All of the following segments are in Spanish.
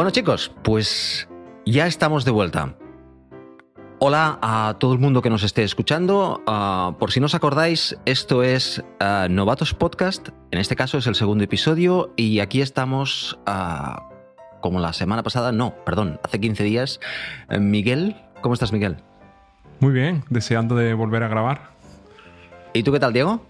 Bueno chicos, pues ya estamos de vuelta. Hola a todo el mundo que nos esté escuchando. Uh, por si no os acordáis, esto es uh, Novatos Podcast. En este caso es el segundo episodio y aquí estamos uh, como la semana pasada, no, perdón, hace 15 días. Miguel, ¿cómo estás Miguel? Muy bien, deseando de volver a grabar. ¿Y tú qué tal, Diego?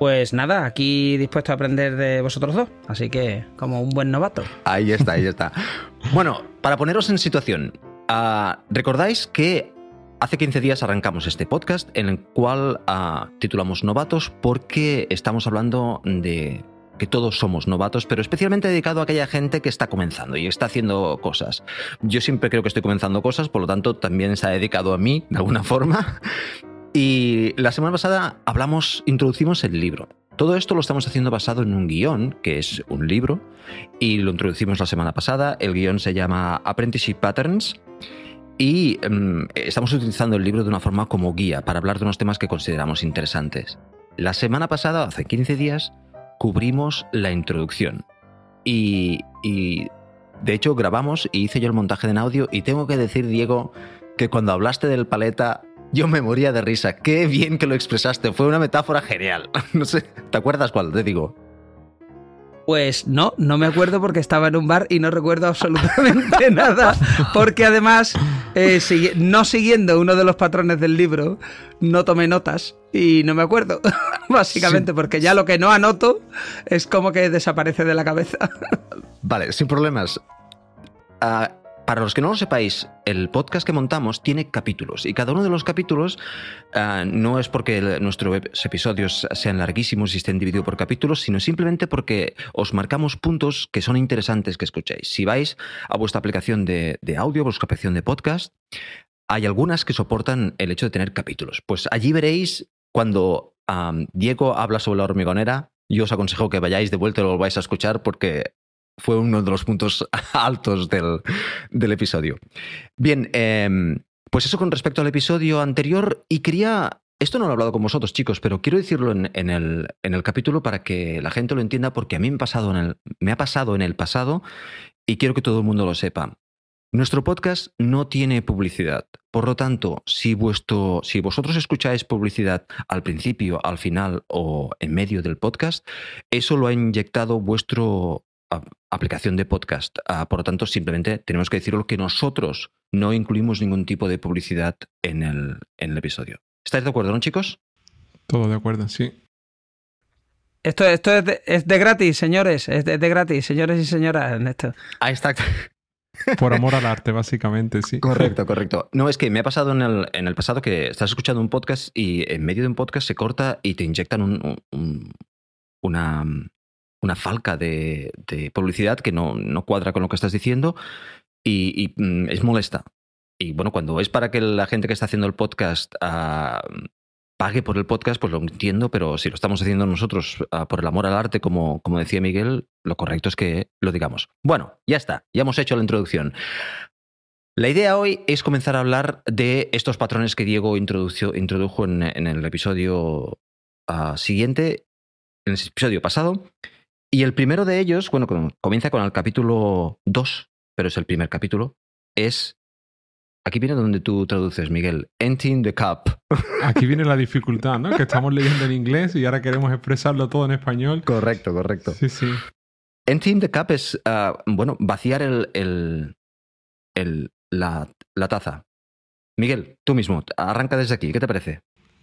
Pues nada, aquí dispuesto a aprender de vosotros dos, así que como un buen novato. Ahí está, ahí está. bueno, para poneros en situación, uh, recordáis que hace 15 días arrancamos este podcast en el cual uh, titulamos Novatos porque estamos hablando de que todos somos novatos, pero especialmente dedicado a aquella gente que está comenzando y está haciendo cosas. Yo siempre creo que estoy comenzando cosas, por lo tanto también se ha dedicado a mí de alguna forma. Y la semana pasada hablamos, introducimos el libro. Todo esto lo estamos haciendo basado en un guion, que es un libro, y lo introducimos la semana pasada. El guion se llama Apprenticeship Patterns. Y um, estamos utilizando el libro de una forma como guía para hablar de unos temas que consideramos interesantes. La semana pasada, hace 15 días, cubrimos la introducción. Y, y de hecho grabamos y hice yo el montaje en audio y tengo que decir, Diego, que cuando hablaste del paleta yo me moría de risa. Qué bien que lo expresaste. Fue una metáfora genial. No sé, ¿te acuerdas cuál? Te digo. Pues no, no me acuerdo porque estaba en un bar y no recuerdo absolutamente nada. Porque además, eh, no siguiendo uno de los patrones del libro, no tomé notas y no me acuerdo. Básicamente, sí. porque ya lo que no anoto es como que desaparece de la cabeza. Vale, sin problemas. Uh, para los que no lo sepáis, el podcast que montamos tiene capítulos y cada uno de los capítulos uh, no es porque nuestros episodios sean larguísimos y estén divididos por capítulos, sino simplemente porque os marcamos puntos que son interesantes que escuchéis. Si vais a vuestra aplicación de, audio, vuestra aplicación de podcast, hay algunas que soportan el hecho de tener capítulos. Pues allí veréis cuando Diego habla sobre la hormigonera, yo os aconsejo que vayáis de vuelta y lo volváis a escuchar porque fue uno de los puntos altos del, del episodio. Bien, eh, pues eso con respecto al episodio anterior y quería... Esto no lo he hablado con vosotros, chicos, pero quiero decirlo en, en, el, en el, capítulo para que la gente lo entienda porque a mí me, pasado en el, me ha pasado en el pasado y quiero que todo el mundo lo sepa. Nuestro podcast no tiene publicidad. Por lo tanto, si, vuestro, si vosotros escucháis publicidad al principio, al final o en medio del podcast, eso lo ha inyectado vuestro aplicación de podcast. Uh, por lo tanto, simplemente tenemos que decirlo que nosotros no incluimos ningún tipo de publicidad en el, en el episodio. ¿Estáis de acuerdo, no, chicos? Todo de acuerdo, sí. Esto, esto es, de, es de gratis, señores. Es de, de, gratis, señores y señoras. En esto. Ahí está. Por amor al arte, básicamente, sí. Correcto, correcto. No, es que me ha pasado en el, en el pasado que estás escuchando un podcast y en medio de un podcast se corta y te inyectan un, un, una, una falca de, publicidad que no, no, cuadra con lo que estás diciendo y, mm, es molesta. Y bueno, cuando es para que la gente que está haciendo el podcast uh, pague por el podcast, pues lo entiendo, pero si lo estamos haciendo nosotros uh, por el amor al arte, como, como decía Miguel, lo correcto es que lo digamos. Bueno, ya está, ya hemos hecho la introducción. La idea hoy es comenzar a hablar de estos patrones que Diego introdujo, introdujo en, en el episodio uh, siguiente, en el episodio pasado, y el primero de ellos, bueno, comienza con el capítulo 2, pero es el primer capítulo, es... Aquí viene donde tú traduces, Miguel. Emptying the cup. Aquí viene la dificultad, ¿no? Que estamos leyendo en inglés y ahora queremos expresarlo todo en español. Correcto, correcto. Sí, sí. Emptying the cup es, uh, bueno, vaciar el, el, el, la, la taza. Miguel, tú mismo, arranca desde aquí. ¿Qué te parece?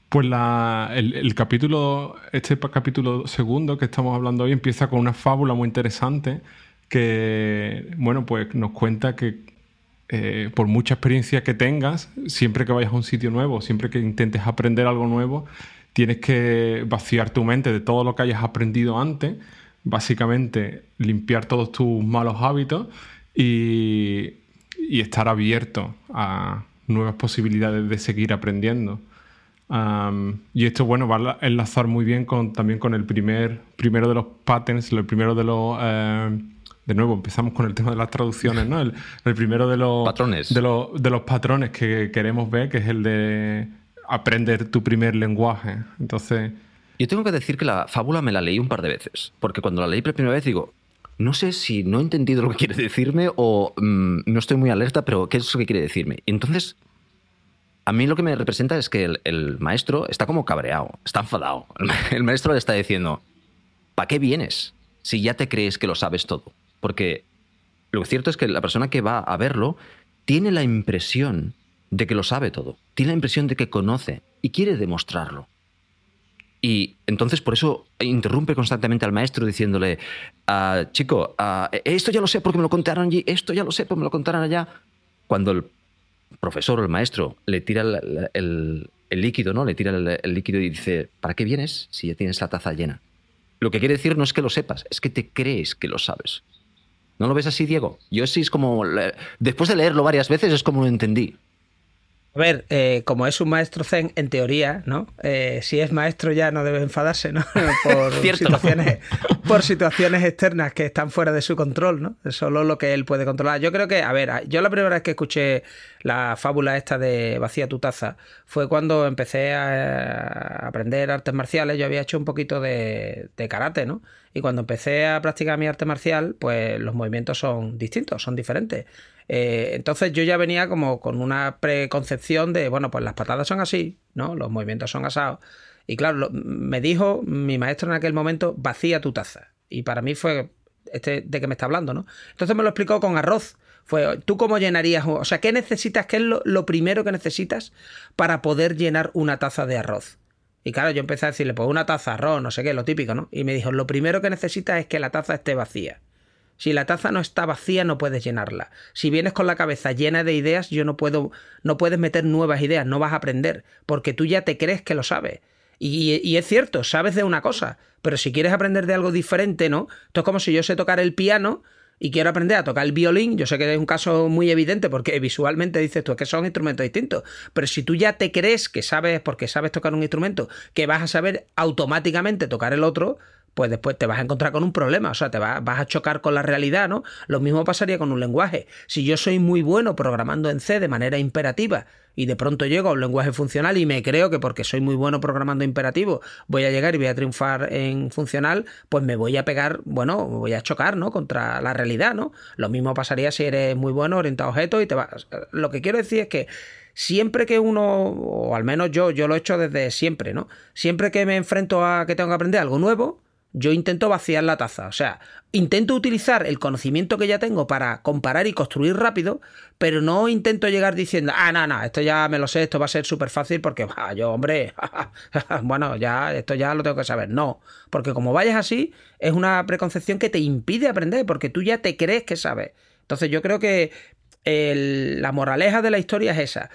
Pues la, el, capítulo, este capítulo segundo que estamos hablando hoy empieza con una fábula muy interesante que, bueno, pues nos cuenta que eh, por mucha experiencia que tengas, siempre que vayas a un sitio nuevo, siempre que intentes aprender algo nuevo, tienes que vaciar tu mente de todo lo que hayas aprendido antes, básicamente limpiar todos tus malos hábitos y estar abierto a nuevas posibilidades de seguir aprendiendo. Um, y esto, bueno, va a enlazar muy bien con, también con el primer, primero de los patterns, el primero de los... Uh, de nuevo, empezamos con el tema de las traducciones, ¿no? El, el primero de los patrones. De, lo, de los patrones que queremos ver, que es el de aprender tu primer lenguaje. Entonces... Yo tengo que decir que la fábula me la leí un par de veces, porque cuando la leí por primera vez digo, no sé si no he entendido lo que quiere decirme o mm, no estoy muy alerta, pero ¿qué es lo que quiere decirme? Y entonces, a mí lo que me representa es que el, maestro está como cabreado, está enfadado. El maestro le está diciendo, ¿para qué vienes si ya te crees que lo sabes todo? Porque lo cierto es que la persona que va a verlo tiene la impresión de que lo sabe todo, tiene la impresión de que conoce y quiere demostrarlo. Y entonces por eso interrumpe constantemente al maestro diciéndole, ah, chico, ah, esto ya lo sé porque me lo contaron allí, esto ya lo sé porque me lo contaron allá. Cuando el profesor o el maestro le tira el, líquido, ¿no? Le tira el, líquido y dice, ¿para qué vienes si ya tienes la taza llena? Lo que quiere decir no es que lo sepas, es que te crees que lo sabes. ¿No lo ves así, Diego? Yo sí es como... Después de leerlo varias veces es como lo entendí. A ver, eh, como es un maestro zen, en teoría, ¿no? Eh, si es maestro ya no debe enfadarse, ¿no? Por situaciones, por situaciones externas que están fuera de su control, ¿no? Es solo lo que él puede controlar. Yo creo que, a ver, yo la primera vez que escuché la fábula esta de vacía tu taza fue cuando empecé a aprender artes marciales. Yo había hecho un poquito de, de karate, ¿no? Y cuando empecé a practicar mi arte marcial, pues los movimientos son distintos, son diferentes. Eh, entonces yo ya venía como con una preconcepción de, bueno, pues las patadas son así, ¿no? Los movimientos son asados. Y claro, me dijo mi maestro en aquel momento, vacía tu taza. Y para mí fue, este de que me está hablando, ¿no? Entonces me lo explicó con arroz. Fue, ¿tú cómo llenarías? O sea, ¿qué necesitas? ¿Qué es lo, primero que necesitas para poder llenar una taza de arroz? Y claro, yo empecé a decirle, pues una taza, arroz, no sé qué, lo típico, ¿no? Y me dijo, lo primero que necesitas es que la taza esté vacía. Si la taza no está vacía, no puedes llenarla. Si vienes con la cabeza llena de ideas, yo no puedo, no puedes meter nuevas ideas, no vas a aprender, porque tú ya te crees que lo sabes. Y, es cierto, sabes de una cosa, pero si quieres aprender de algo diferente, ¿no? Esto es como si yo sé tocar el piano y quiero aprender a tocar el violín, yo sé que es un caso muy evidente porque visualmente dices tú que son instrumentos distintos, pero si tú ya te crees que sabes, porque sabes tocar un instrumento, que vas a saber automáticamente tocar el otro, pues después te vas a encontrar con un problema, o sea, te vas, a chocar con la realidad, ¿no? Lo mismo pasaría con un lenguaje. Si yo soy muy bueno programando en C de manera imperativa y de pronto llego a un lenguaje funcional y me creo que porque soy muy bueno programando imperativo voy a llegar y voy a triunfar en funcional, pues me voy a pegar, bueno, voy a chocar, ¿no? Contra la realidad, ¿no? Lo mismo pasaría si eres muy bueno orientado a objetos y te vas... Lo que quiero decir es que siempre que uno, o al menos yo, yo lo he hecho desde siempre, ¿no? Siempre que me enfrento a que tengo que aprender algo nuevo, yo intento vaciar la taza. O sea, intento utilizar el conocimiento que ya tengo para comparar y construir rápido, pero no intento llegar diciendo, ah, no, no, esto ya me lo sé, esto va a ser súper fácil porque, yo, hombre, bueno, ya, esto ya lo tengo que saber. No, porque como vayas así, es una preconcepción que te impide aprender, porque tú ya te crees que sabes. Entonces yo creo que la moraleja de la historia es esa.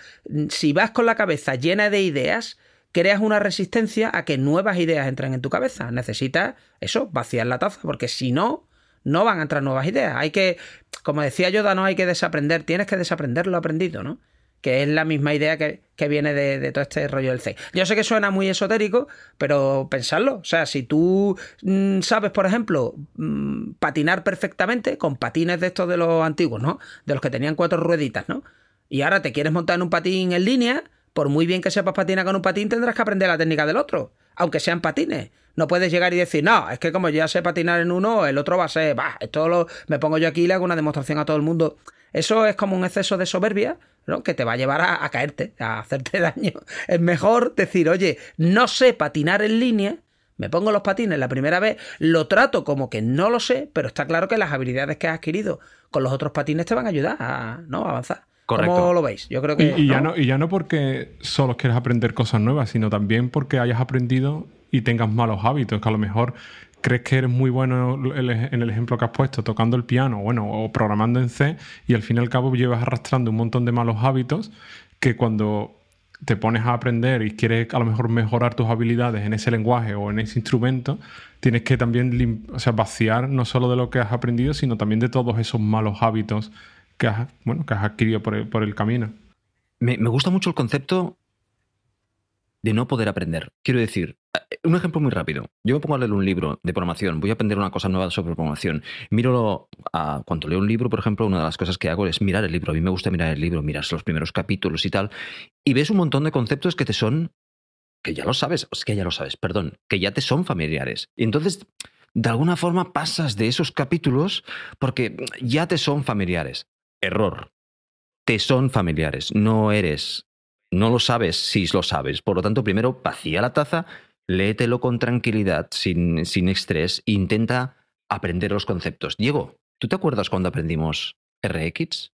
Si vas con la cabeza llena de ideas, creas una resistencia a que nuevas ideas entren en tu cabeza. Necesitas eso, vaciar la taza, porque si no, no van a entrar nuevas ideas. Hay que, como decía Yoda, no hay que desaprender, tienes que desaprender lo aprendido, ¿no? Que es la misma idea que, viene de, todo este rollo del C. Yo sé que suena muy esotérico, pero pensarlo. O sea, si tú mm, sabes, por ejemplo, mm, patinar perfectamente con patines de estos de los antiguos, ¿no? De los que tenían cuatro rueditas, ¿no? Y ahora te quieres montar en un patín en línea, por muy bien que sepas patinar con un patín, tendrás que aprender la técnica del otro, aunque sean patines. No puedes llegar y decir, no, es que como ya sé patinar en uno, el otro va a ser, va, esto lo, me pongo yo aquí y le hago una demostración a todo el mundo. Eso es como un exceso de soberbia, ¿no? Que te va a llevar a, caerte, a hacerte daño. Es mejor decir, oye, no sé patinar en línea, me pongo los patines la primera vez, lo trato como que no lo sé, pero está claro que las habilidades que has adquirido con los otros patines te van a ayudar ¿no? a avanzar. ¿Cómo lo veis? Yo creo que. Y, Ya no, y ya no porque solo quieres aprender cosas nuevas, sino también porque hayas aprendido y tengas malos hábitos, que a lo mejor crees que eres muy bueno en el ejemplo que has puesto, tocando el piano, bueno, o programando en C, y al fin y al cabo llevas arrastrando un montón de malos hábitos que cuando te pones a aprender y quieres a lo mejor mejorar tus habilidades en ese lenguaje o en ese instrumento, tienes que también o sea, vaciar no solo de lo que has aprendido, sino también de todos esos malos hábitos que has, bueno, que has adquirido por el, camino. Me, gusta mucho el concepto de no poder aprender. Quiero decir, un ejemplo muy rápido. Yo me pongo a leer un libro de programación, voy a aprender una cosa nueva sobre programación. Miro, cuando leo un libro, por ejemplo, una de las cosas que hago es mirar el libro. A mí me gusta mirar el libro, mirar los primeros capítulos y tal. Y ves un montón de conceptos que te son, que ya lo sabes, es que ya lo sabes, perdón, que ya te son familiares. Y entonces de alguna forma pasas de esos capítulos porque ya te son familiares. Error. Te son familiares. No eres. No lo sabes si lo sabes. Por lo tanto, primero vacía la taza, léetelo con tranquilidad, sin, sin estrés, intenta aprender los conceptos. Diego, ¿tú te acuerdas cuando aprendimos RX?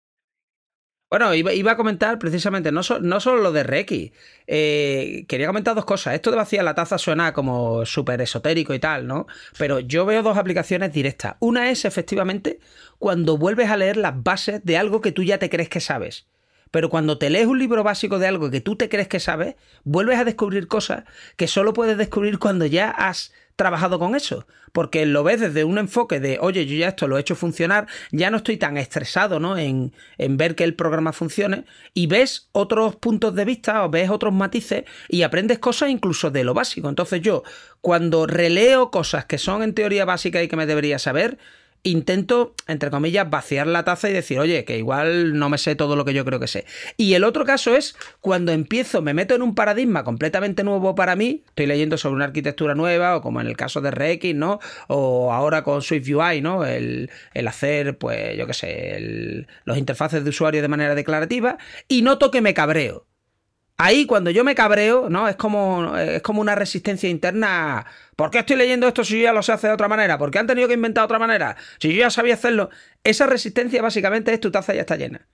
Bueno, iba, a comentar precisamente, no, no solo lo de RX. Eh, quería comentar dos cosas. Esto de vaciar la taza suena como súper esotérico y tal, ¿no? Pero yo veo dos aplicaciones directas. Una es efectivamente cuando vuelves a leer las bases de algo que tú ya te crees que sabes. Pero cuando te lees un libro básico de algo que tú te crees que sabes, vuelves a descubrir cosas que solo puedes descubrir cuando ya has trabajado con eso, porque lo ves desde un enfoque de, oye, yo ya esto lo he hecho funcionar, ya no estoy tan estresado ¿no? en, en ver que el programa funcione, y ves otros puntos de vista o ves otros matices y aprendes cosas incluso de lo básico. Entonces yo, cuando releo cosas que son en teoría básicas y que me debería saber, intento, entre comillas, vaciar la taza y decir, oye, que igual no me sé todo lo que yo creo que sé. Y el otro caso es cuando empiezo, me meto en un paradigma completamente nuevo para mí, estoy leyendo sobre una arquitectura nueva, o como en el caso de RX, ¿no? O ahora con Swift UI, ¿no? El, hacer, pues, yo qué sé, los interfaces de usuario de manera declarativa, y noto que me cabreo. Ahí cuando yo me cabreo, ¿no? Es como, es como una resistencia interna. ¿Por qué estoy leyendo esto si yo ya lo sé hacer de otra manera? ¿Por qué han tenido que inventar otra manera? Si yo ya sabía hacerlo. Esa resistencia básicamente es tu taza ya está llena.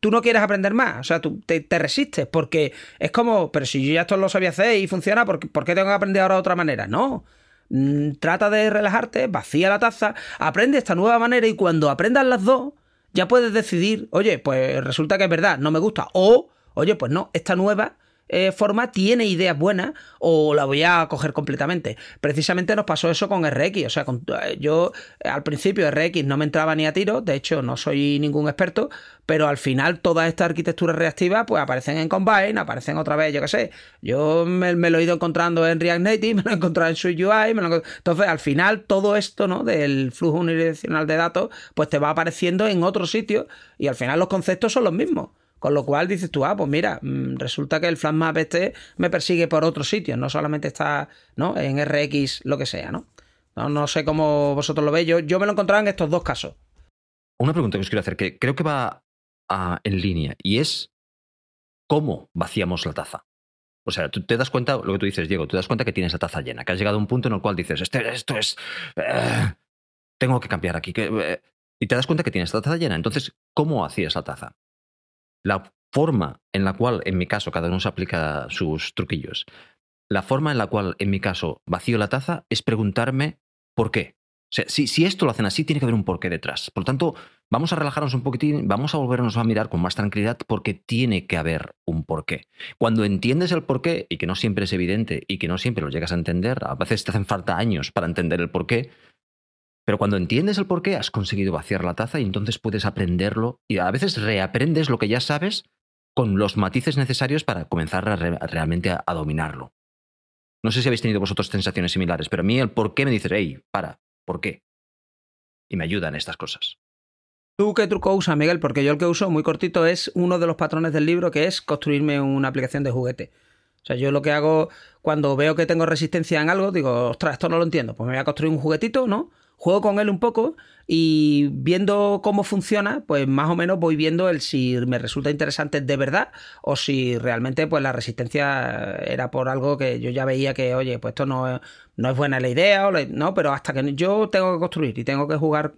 Tú no quieres aprender más, o sea, tú te, resistes porque es como, pero si yo ya esto lo sabía hacer y funciona, ¿por, ¿por qué tengo que aprender ahora de otra manera? No. Mm, trata de relajarte, vacía la taza, aprende esta nueva manera y cuando aprendas las dos, ya puedes decidir, oye, pues resulta que es verdad, no me gusta. O Oye, pues no, esta nueva eh, forma tiene ideas buenas o la voy a coger completamente. Precisamente nos pasó eso con RX. O sea, eh, yo eh, al principio RX no me entraba ni a tiro, de hecho no soy ningún experto, pero al final todas estas arquitecturas reactivas pues aparecen en Combine, aparecen otra vez, yo qué sé. Yo me, lo he ido encontrando en React Native, me lo he encontrado en Swift UI, entonces al final todo esto ¿no? del flujo unidireccional de datos pues te va apareciendo en otro sitio y al final los conceptos son los mismos. Con lo cual dices tú, ah, pues mira, mm, resulta que el flash este me persigue por otros sitios, no solamente está ¿no? en RX, lo que sea, ¿no? ¿no? sé cómo vosotros lo veis. Yo, yo me lo encontraba en estos dos casos. Una pregunta que os quiero hacer, que creo que va en línea, y es cómo vaciamos la taza. O sea, tú te das cuenta, lo que tú dices, Diego, te das cuenta que tienes la taza llena, que has llegado a un punto en el cual dices, este, esto es... Eh, tengo que cambiar aquí. Eh", y te das cuenta que tienes la taza llena. Entonces, ¿cómo hacías la taza? La forma en la cual, en mi caso, cada uno se aplica sus truquillos, la forma en la cual, en mi caso, vacío la taza es preguntarme por qué. O sea, si, si, esto lo hacen así, tiene que haber un porqué detrás. Por lo tanto, vamos a relajarnos un poquitín, vamos a volvernos a mirar con más tranquilidad porque tiene que haber un porqué. Cuando entiendes el porqué, y que no siempre es evidente y que no siempre lo llegas a entender, a veces te hacen falta años para entender el porqué, pero cuando entiendes el por qué, has conseguido vaciar la taza y entonces puedes aprenderlo y a veces reaprendes lo que ya sabes con los matices necesarios para comenzar realmente a, dominarlo. No sé si habéis tenido vosotros sensaciones similares, pero a mí el por qué me dice, hey, para, ¿por qué? Y me ayudan estas cosas. ¿Tú qué truco usas, Miguel? Porque yo el que uso, muy cortito, es uno de los patrones del libro, que es construirme una aplicación de juguete. O sea, yo lo que hago cuando veo que tengo resistencia en algo, digo, ostras, esto no lo entiendo. Pues me voy a construir un juguetito, ¿no? Juego con él un poco y viendo cómo funciona, pues más o menos voy viendo el si me resulta interesante de verdad o si realmente pues la resistencia era por algo que yo ya veía que, oye, pues esto no, no es buena la idea, o no, pero hasta que yo tengo que construir y tengo que jugar,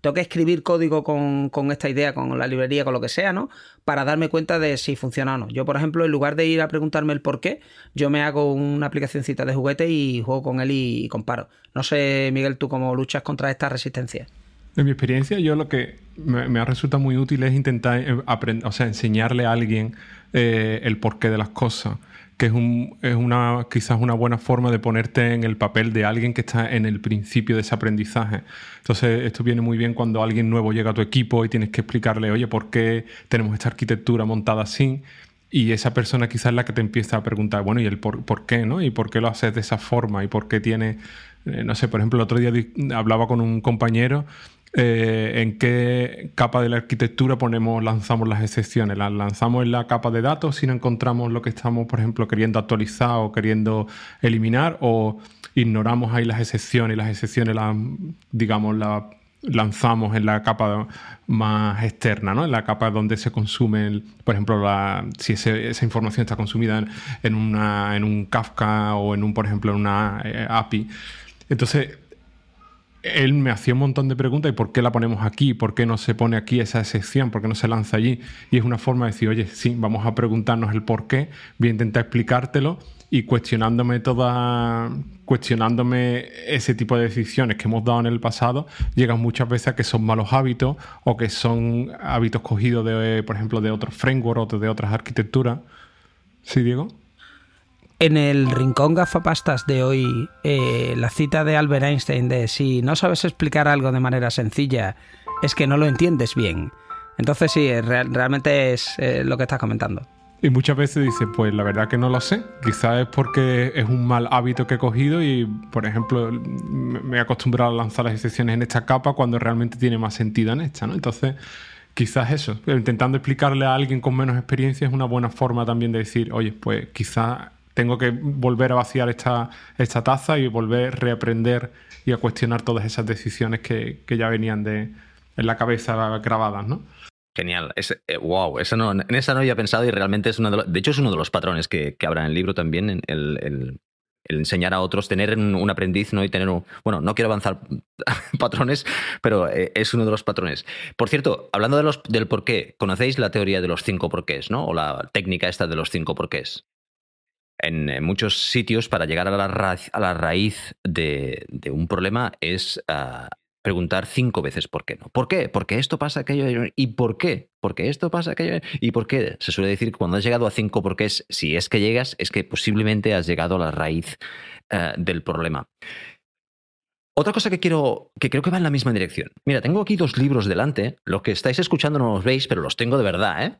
tengo que escribir código con, con esta idea, con la librería, con lo que sea, ¿no? Para darme cuenta de si funciona o no. Yo, por ejemplo, en lugar de ir a preguntarme el por qué, yo me hago una aplicacióncita de juguete y juego con él y comparo. No sé, Miguel, tú cómo luchas contra esta resistencia. En mi experiencia, yo lo que me, ha resultado muy útil es intentar eh, aprender, o sea, enseñarle a alguien eh, el porqué de las cosas, que es, un, es una, quizás una buena forma de ponerte en el papel de alguien que está en el principio de ese aprendizaje. Entonces, esto viene muy bien cuando alguien nuevo llega a tu equipo y tienes que explicarle, oye, ¿por qué tenemos esta arquitectura montada así? Y esa persona quizás es la que te empieza a preguntar, bueno, ¿y el por, por qué, no? ¿Y por qué lo haces de esa forma? ¿Y por qué tiene, eh, no sé, por ejemplo, el otro día hablaba con un compañero eh, en qué capa de la arquitectura ponemos, lanzamos las excepciones. Las lanzamos en la capa de datos si no encontramos lo que estamos, por ejemplo, queriendo actualizar o queriendo eliminar, o ignoramos ahí las excepciones y las excepciones las, digamos, las lanzamos en la capa más externa, ¿no? En la capa donde se consume, por ejemplo, si esa información está consumida en, una, en un Kafka o en un, por ejemplo, en una eh, API. Entonces, él me hacía un montón de preguntas y por qué la ponemos aquí, por qué no se pone aquí esa excepción, por qué no se lanza allí. Y es una forma de decir, oye, sí, vamos a preguntarnos el por qué, voy a intentar explicártelo y cuestionándome toda, cuestionándome ese tipo de decisiones que hemos dado en el pasado, llegan muchas veces a que son malos hábitos o que son hábitos cogidos de, por ejemplo, de otros frameworks o de otras arquitecturas. ¿Sí, Diego? En el rincón gafapastas de hoy, eh, la cita de Albert Einstein de si no sabes explicar algo de manera sencilla, es que no lo entiendes bien. Entonces sí, realmente es eh, lo que estás comentando. Y muchas veces dice, pues la verdad que no lo sé. Quizás es porque es un mal hábito que he cogido y, por ejemplo, me he acostumbrado a lanzar las excepciones en esta capa cuando realmente tiene más sentido en esta, ¿no? Entonces, quizás eso, intentando explicarle a alguien con menos experiencia es una buena forma también de decir, oye, pues quizás tengo que volver a vaciar esta, esta taza y volver a reaprender y a cuestionar todas esas decisiones que, ya venían de, en la cabeza grabadas, ¿no? Genial. wow, eh, no, en esa no había pensado y realmente es uno de los, De hecho, es uno de los patrones que, que habrá en el libro también, el, el, enseñar a otros, tener un, aprendiz, ¿no? Y tener un. Bueno, no quiero avanzar patrones, pero eh, es uno de los patrones. Por cierto, hablando de los, del por qué, ¿conocéis la teoría de los cinco porqués, ¿no? O la técnica esta de los cinco porqués en, muchos sitios para llegar a la, raíz, de, un problema es ah, preguntar cinco veces por qué no. ¿Por qué? Porque esto pasa aquello y por qué. Porque esto pasa aquello y por qué. Se suele decir que cuando has llegado a cinco porqués, si es que llegas, es que posiblemente has llegado a la raíz ah, del problema. Otra cosa que quiero, que creo que va en la misma dirección. Mira, tengo aquí dos libros delante. Los que estáis escuchando no los veis, pero los tengo de verdad, ¿eh?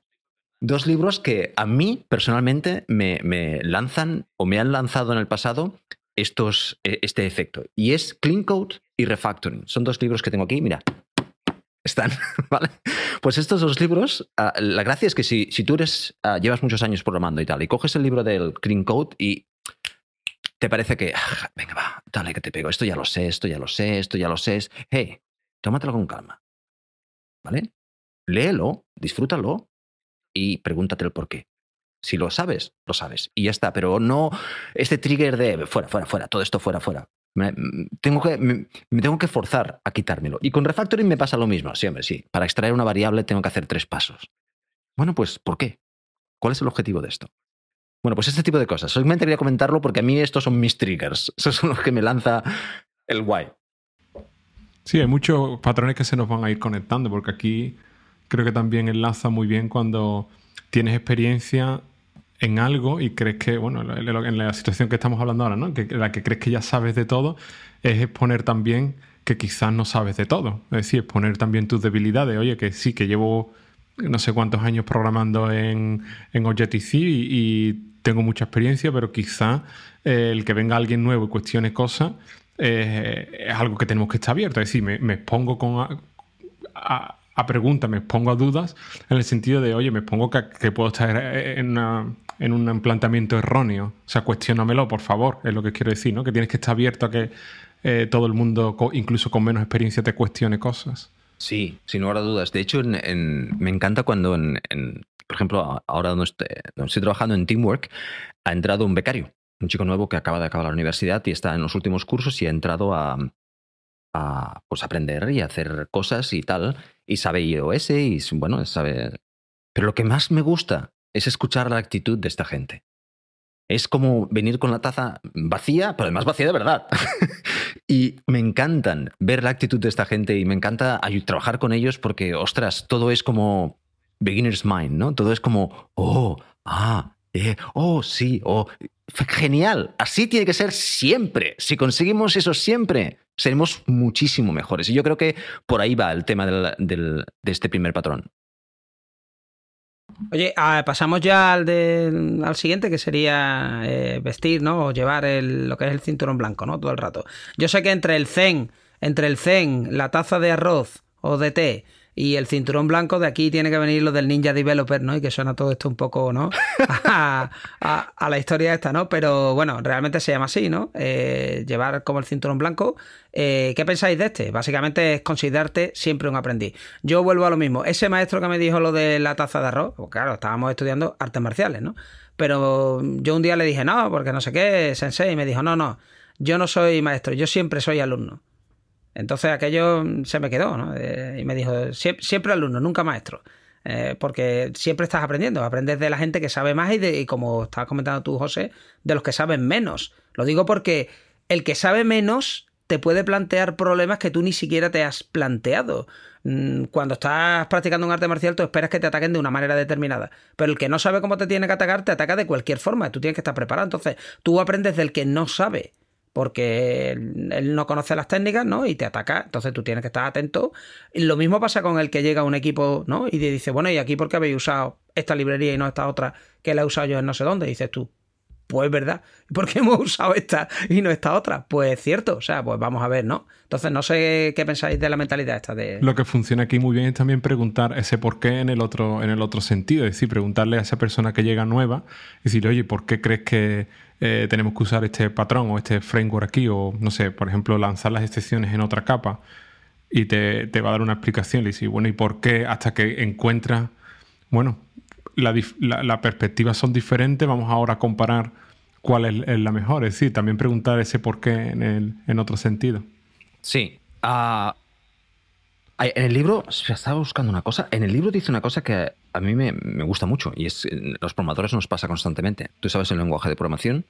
Dos libros que a mí personalmente me, lanzan o me han lanzado en el pasado estos, e, este efecto. Y es Clean Code y Refactoring. Son dos libros que tengo aquí. Mira, están, ¿vale? Pues estos dos libros, ah, la gracia es que si, si tú eres, ah, llevas muchos años programando y tal, y coges el libro del Clean Code y te parece que, ah, venga, va, dale que te pego, esto ya lo sé, esto ya lo sé, esto ya lo sé. Hey, tómatelo con calma. ¿Vale? Léelo, disfrútalo, y pregúntate el por qué. Si lo sabes, lo sabes. Y ya está. Pero no este trigger de fuera, fuera, fuera, todo esto fuera, fuera. Me, tengo que, me, tengo que forzar a quitármelo. Y con refactoring me pasa lo mismo. Siempre, sí. Para extraer una variable tengo que hacer tres pasos. Bueno, pues, ¿por qué? ¿Cuál es el objetivo de esto? Bueno, pues este tipo de cosas. Solamente quería comentarlo porque a mí estos son mis triggers. Esos son los que me lanza el guay. Sí, hay muchos patrones que se nos van a ir conectando porque aquí creo que también enlaza muy bien cuando tienes experiencia en algo y crees que, bueno, en la situación que estamos hablando ahora, ¿no? Que la que crees que ya sabes de todo, es exponer también que quizás no sabes de todo. Es decir, exponer también tus debilidades. Oye, que sí, que llevo no sé cuántos años programando en, en Objective-C y, tengo mucha experiencia, pero quizá eh, el que venga alguien nuevo y cuestione cosas eh, es algo que tenemos que estar abierto. Es decir, me, expongo con, a preguntas, me expongo a dudas en el sentido de, oye, me expongo que, puedo estar en, un planteamiento erróneo. O sea, cuestiónamelo, por favor, es lo que quiero decir, ¿no? Que tienes que estar abierto a que eh, todo el mundo, incluso con menos experiencia, te cuestione cosas. Sí, sin lugar a dudas. De hecho, me encanta cuando, en, por ejemplo, ahora donde estoy, estoy trabajando en Teamwork, ha entrado un becario, un chico nuevo que acaba de acabar la universidad y está en los últimos cursos y ha entrado a, a pues, aprender y hacer cosas y tal. Y sabe iOS y bueno, sabe... Pero lo que más me gusta es escuchar la actitud de esta gente. Es como venir con la taza vacía, pero además vacía de verdad. y me encantan ver la actitud de esta gente y me encanta trabajar con ellos porque, ostras, todo es como beginner's mind, ¿no? Todo es como, oh, ah, eh, oh, sí, oh, genial. Así tiene que ser siempre. Si conseguimos eso siempre, seremos muchísimo mejores. Y yo creo que por ahí va el tema de este primer patrón. Oye, ah, pasamos ya al, al siguiente, que sería eh, vestir, ¿no? O llevar lo que es el cinturón blanco, ¿no? Todo el rato. Yo sé que entre el zen, entre el zen, la taza de arroz o DT y el cinturón blanco de aquí tiene que venir lo del Ninja Developer, ¿no? Y que suena todo esto un poco, ¿no? a, la historia esta, ¿no? Pero bueno, realmente se llama así, ¿no? Eh, llevar como el cinturón blanco. Eh, ¿Qué pensáis de este? Básicamente es considerarte siempre un aprendiz. Yo vuelvo a lo mismo. Ese maestro que me dijo lo de la taza de arroz, pues claro, estábamos estudiando artes marciales, ¿no? Pero yo un día le dije, no, porque no sé qué, sensei, y me dijo, no, no, yo no soy maestro, yo siempre soy alumno. Entonces aquello se me quedó, ¿no? Eh, y me dijo, siempre, alumno, nunca maestro. Eh, porque siempre estás aprendiendo, aprendes de la gente que sabe más y, de, como estabas comentando tú, José, de los que saben menos. Lo digo porque el que sabe menos te puede plantear problemas que tú ni siquiera te has planteado. Mm, cuando estás practicando un arte marcial, tú esperas que te ataquen de una manera determinada. Pero el que no sabe cómo te tiene que atacar, te ataca de cualquier forma. Tú tienes que estar preparado. Entonces, tú aprendes del que no sabe porque él no conoce las técnicas, ¿no? Y te ataca, entonces tú tienes que estar atento. Lo mismo pasa con el que llega a un equipo, ¿no? Y dice, bueno, ¿y aquí por qué habéis usado esta librería y no esta otra que la he usado yo en no sé dónde? Y dices tú, pues verdad, ¿por qué hemos usado esta y no esta otra? Pues cierto, o sea, pues vamos a ver, ¿no? Entonces no sé qué pensáis de la mentalidad esta de... Lo que funciona aquí muy bien es también preguntar ese por qué en el otro, en el otro sentido, es decir, preguntarle a esa persona que llega nueva, decirle, oye, ¿por qué crees que eh, tenemos que usar este patrón o este framework aquí, o no sé, por ejemplo, lanzar las excepciones en otra capa y te, va a dar una explicación. Y decir, bueno, ¿y por qué hasta que encuentras, bueno, las la, perspectivas son diferentes, vamos ahora a comparar cuál es, la mejor? Es decir, también preguntar ese por qué en, el, en otro sentido. Sí. Ah, en el libro, estaba buscando una cosa, en el libro dice una cosa que a mí me, gusta mucho y es, los programadores nos pasa constantemente. Tú sabes el lenguaje de programación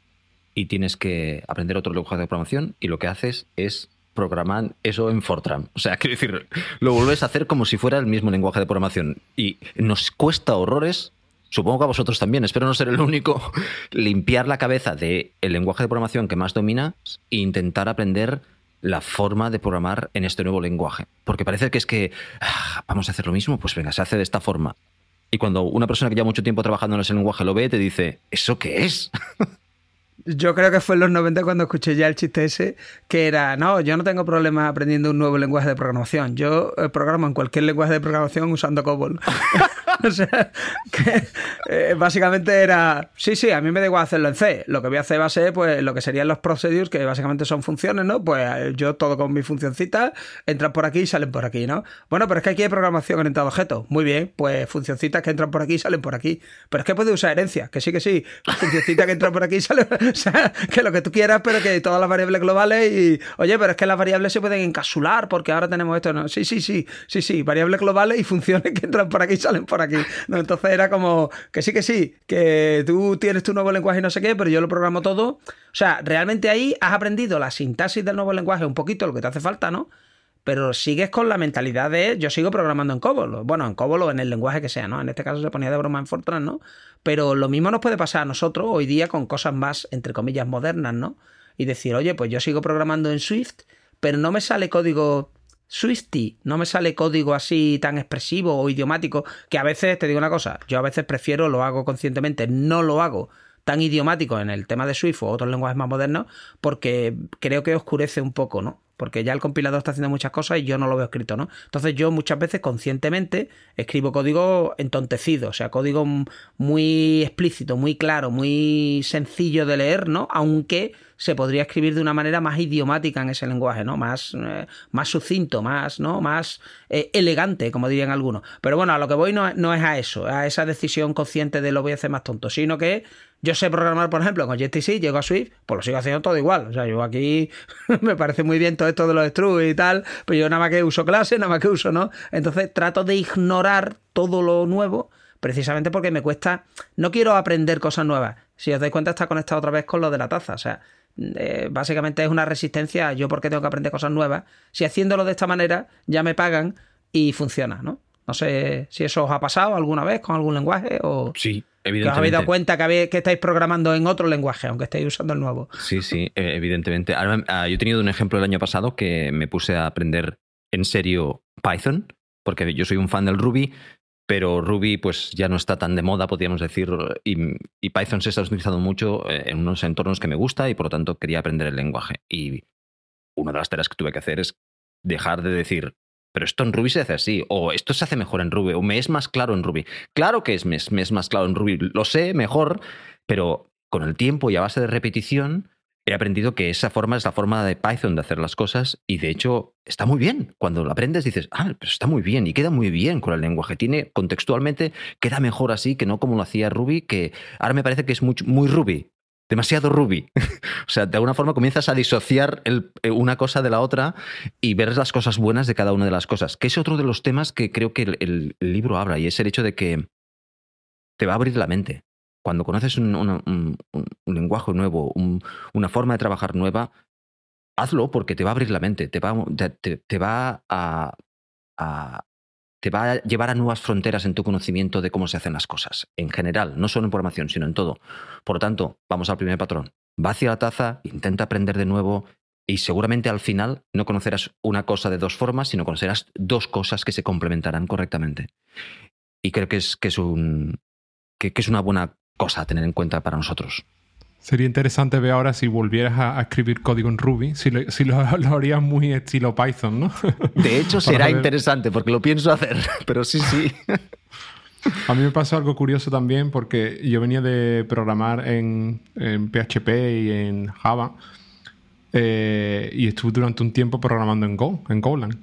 y tienes que aprender otro lenguaje de programación y lo que haces es programar eso en Fortran. O sea, quiero decir, lo vuelves a hacer como si fuera el mismo lenguaje de programación y nos cuesta horrores supongo que a vosotros también, espero no ser el único, limpiar la cabeza del lenguaje de programación que más domina e intentar aprender la forma de programar en este nuevo lenguaje. Porque parece que es que ah, vamos a hacer lo mismo, pues venga, se hace de esta forma. Y cuando una persona que lleva mucho tiempo trabajando en ese lenguaje lo ve, te dice, ¿eso qué es? Yo creo que fue en los 90 cuando escuché ya el chiste ese, que era, no, yo no tengo problema aprendiendo un nuevo lenguaje de programación. Yo eh, programo en cualquier lenguaje de programación usando COBOL. o sea, que eh, básicamente era, sí, sí, a mí me da igual hacerlo en C. Lo que voy a hacer va a ser pues, lo que serían los procedures, que básicamente son funciones, ¿no? Pues eh, yo todo con mi funcioncita, entran por aquí y salen por aquí, ¿no? Bueno, pero es que aquí hay programación orientada a objetos. Muy bien, pues funcioncitas que entran por aquí y salen por aquí. Pero es que puede usar herencia, que sí, que sí. Funcioncitas que entran por aquí y salen... O sea, que lo que tú quieras, pero que todas las variables globales y... Oye, pero es que las variables se pueden encapsular porque ahora tenemos esto, ¿no? Sí, sí, sí, sí, sí, variables globales y funciones que entran por aquí y salen por aquí. ¿No? Entonces era como que sí, que sí, que tú tienes tu nuevo lenguaje y no sé qué, pero yo lo programo todo. O sea, realmente ahí has aprendido la sintaxis del nuevo lenguaje un poquito, lo que te hace falta, ¿no? Pero sigues con la mentalidad de yo sigo programando en COBOL. Bueno, en COBOL o en el lenguaje que sea, ¿no? En este caso se ponía de broma en Fortran, ¿no? Pero lo mismo nos puede pasar a nosotros hoy día con cosas más, entre comillas, modernas, ¿no? Y decir, oye, pues yo sigo programando en Swift, pero no me sale código Swifty, no me sale código así tan expresivo o idiomático, que a veces, te digo una cosa, yo a veces prefiero, lo hago conscientemente, no lo hago tan idiomático en el tema de Swift o otros lenguajes más modernos, porque creo que oscurece un poco, ¿no? Porque ya el compilador está haciendo muchas cosas y yo no lo veo escrito, ¿no? Entonces yo muchas veces conscientemente escribo código entontecido, o sea, código muy explícito, muy claro, muy sencillo de leer, ¿no? Aunque se podría escribir de una manera más idiomática en ese lenguaje, ¿no? Más, eh, más sucinto, más, ¿no? Más eh, elegante, como dirían algunos. Pero bueno, a lo que voy no, no, es a eso, a esa decisión consciente de lo voy a hacer más tonto, sino que yo sé programar, por ejemplo, con JTC, llego a Swift, pues lo sigo haciendo todo igual. O sea, yo aquí me parece muy bien todo esto de los struts y tal, pero yo nada más que uso clase, nada más que uso, ¿no? Entonces trato de ignorar todo lo nuevo precisamente porque me cuesta, no quiero aprender cosas nuevas. Si os dais cuenta está conectado otra vez con lo de la taza, o sea, eh, básicamente es una resistencia, yo porque tengo que aprender cosas nuevas, si haciéndolo de esta manera ya me pagan y funciona, ¿no? No sé si eso os ha pasado alguna vez con algún lenguaje o... Sí, evidentemente. os habéis dado cuenta que, que estáis programando en otro lenguaje, aunque estéis usando el nuevo. Sí, sí, e, evidentemente. Ah, yo he tenido un ejemplo el año pasado que me puse a aprender en serio Python, porque yo soy un fan del Ruby, pero Ruby pues ya no está tan de moda, podríamos decir, y, Python se está utilizando mucho eh, en unos entornos que me gusta y por lo tanto quería aprender el lenguaje. Y una de las tareas que tuve que hacer es dejar de decir pero esto en Ruby se hace así, o esto se hace mejor en Ruby, o me es más claro en Ruby. Claro que es, me, es más claro en Ruby, lo sé mejor, pero con el tiempo y a base de repetición he aprendido que esa forma es la forma de Python de hacer las cosas y de hecho está muy bien. Cuando lo aprendes dices, ah, pero está muy bien y queda muy bien con el lenguaje. Tiene contextualmente, queda mejor así que no como lo hacía Ruby, que ahora me parece que es muy, muy Ruby demasiado Ruby. o sea, de alguna forma comienzas a disociar eh, una cosa de la otra y ver las cosas buenas de cada una de las cosas, que es otro de los temas que creo que el, libro habla y es el hecho de que te va a abrir la mente. Cuando conoces un, lenguaje nuevo, una forma de trabajar nueva, hazlo porque te va a abrir la mente, te va, te, va a, te va a llevar a nuevas fronteras en tu conocimiento de cómo se hacen las cosas, en general, no solo en programación, sino en todo. Por lo tanto, vamos al primer patrón. Va hacia la taza, intenta aprender de nuevo y seguramente al final no conocerás una cosa de dos formas, sino conocerás dos cosas que se complementarán correctamente. Y creo que es, que es, un, que es una buena cosa a tener en cuenta para nosotros. Sería interesante ver ahora si volvieras a, escribir código en Ruby, si, lo, si lo, harías muy estilo Python, ¿no? De hecho, será interesante porque lo pienso hacer, pero sí, sí. A mí me pasó algo curioso también porque yo venía de programar en, PHP y en Java eh, y estuve durante un tiempo programando en Go, en Golang.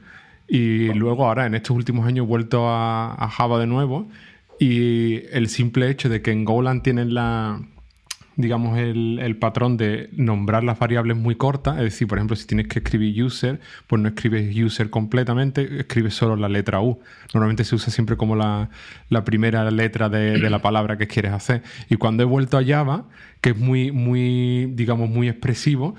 Y luego ahora, en estos últimos años, he vuelto a, a Java de nuevo y el simple hecho de que en Golang tienen la digamos, el, patrón de nombrar las variables muy cortas. Es decir, por ejemplo, si tienes que escribir user, pues no escribes user completamente, escribes solo la letra U. Normalmente se usa siempre como la, primera letra de, de, la palabra que quieres hacer. Y cuando he vuelto a Java, que es muy, muy, digamos, muy expresivo,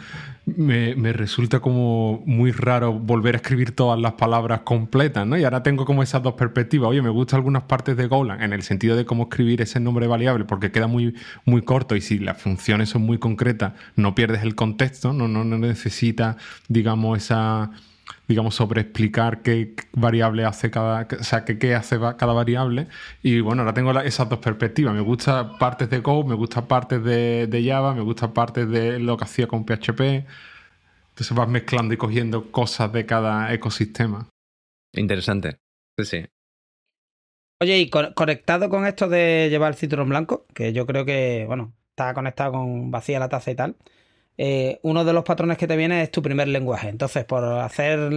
me, resulta como muy raro volver a escribir todas las palabras completas, ¿no? Y ahora tengo como esas dos perspectivas. Oye, me gustan algunas partes de Golang en el sentido de cómo escribir ese nombre variable porque queda muy, muy corto y si las funciones son muy concretas no pierdes el contexto, no, no, no necesita, digamos, esa digamos, sobre explicar qué variable hace cada, o sea, qué, hace cada variable. Y bueno, ahora tengo esas dos perspectivas. Me gusta partes de Go, me gusta partes de, Java, me gusta partes de lo que hacía con PHP. Entonces vas mezclando y cogiendo cosas de cada ecosistema. Interesante. Sí, sí. Oye, y conectado con esto de llevar el cinturón blanco, que yo creo que, bueno, está conectado con vacía la taza y tal. Eh, uno de los patrones que te viene es tu primer lenguaje. Entonces, por hacer...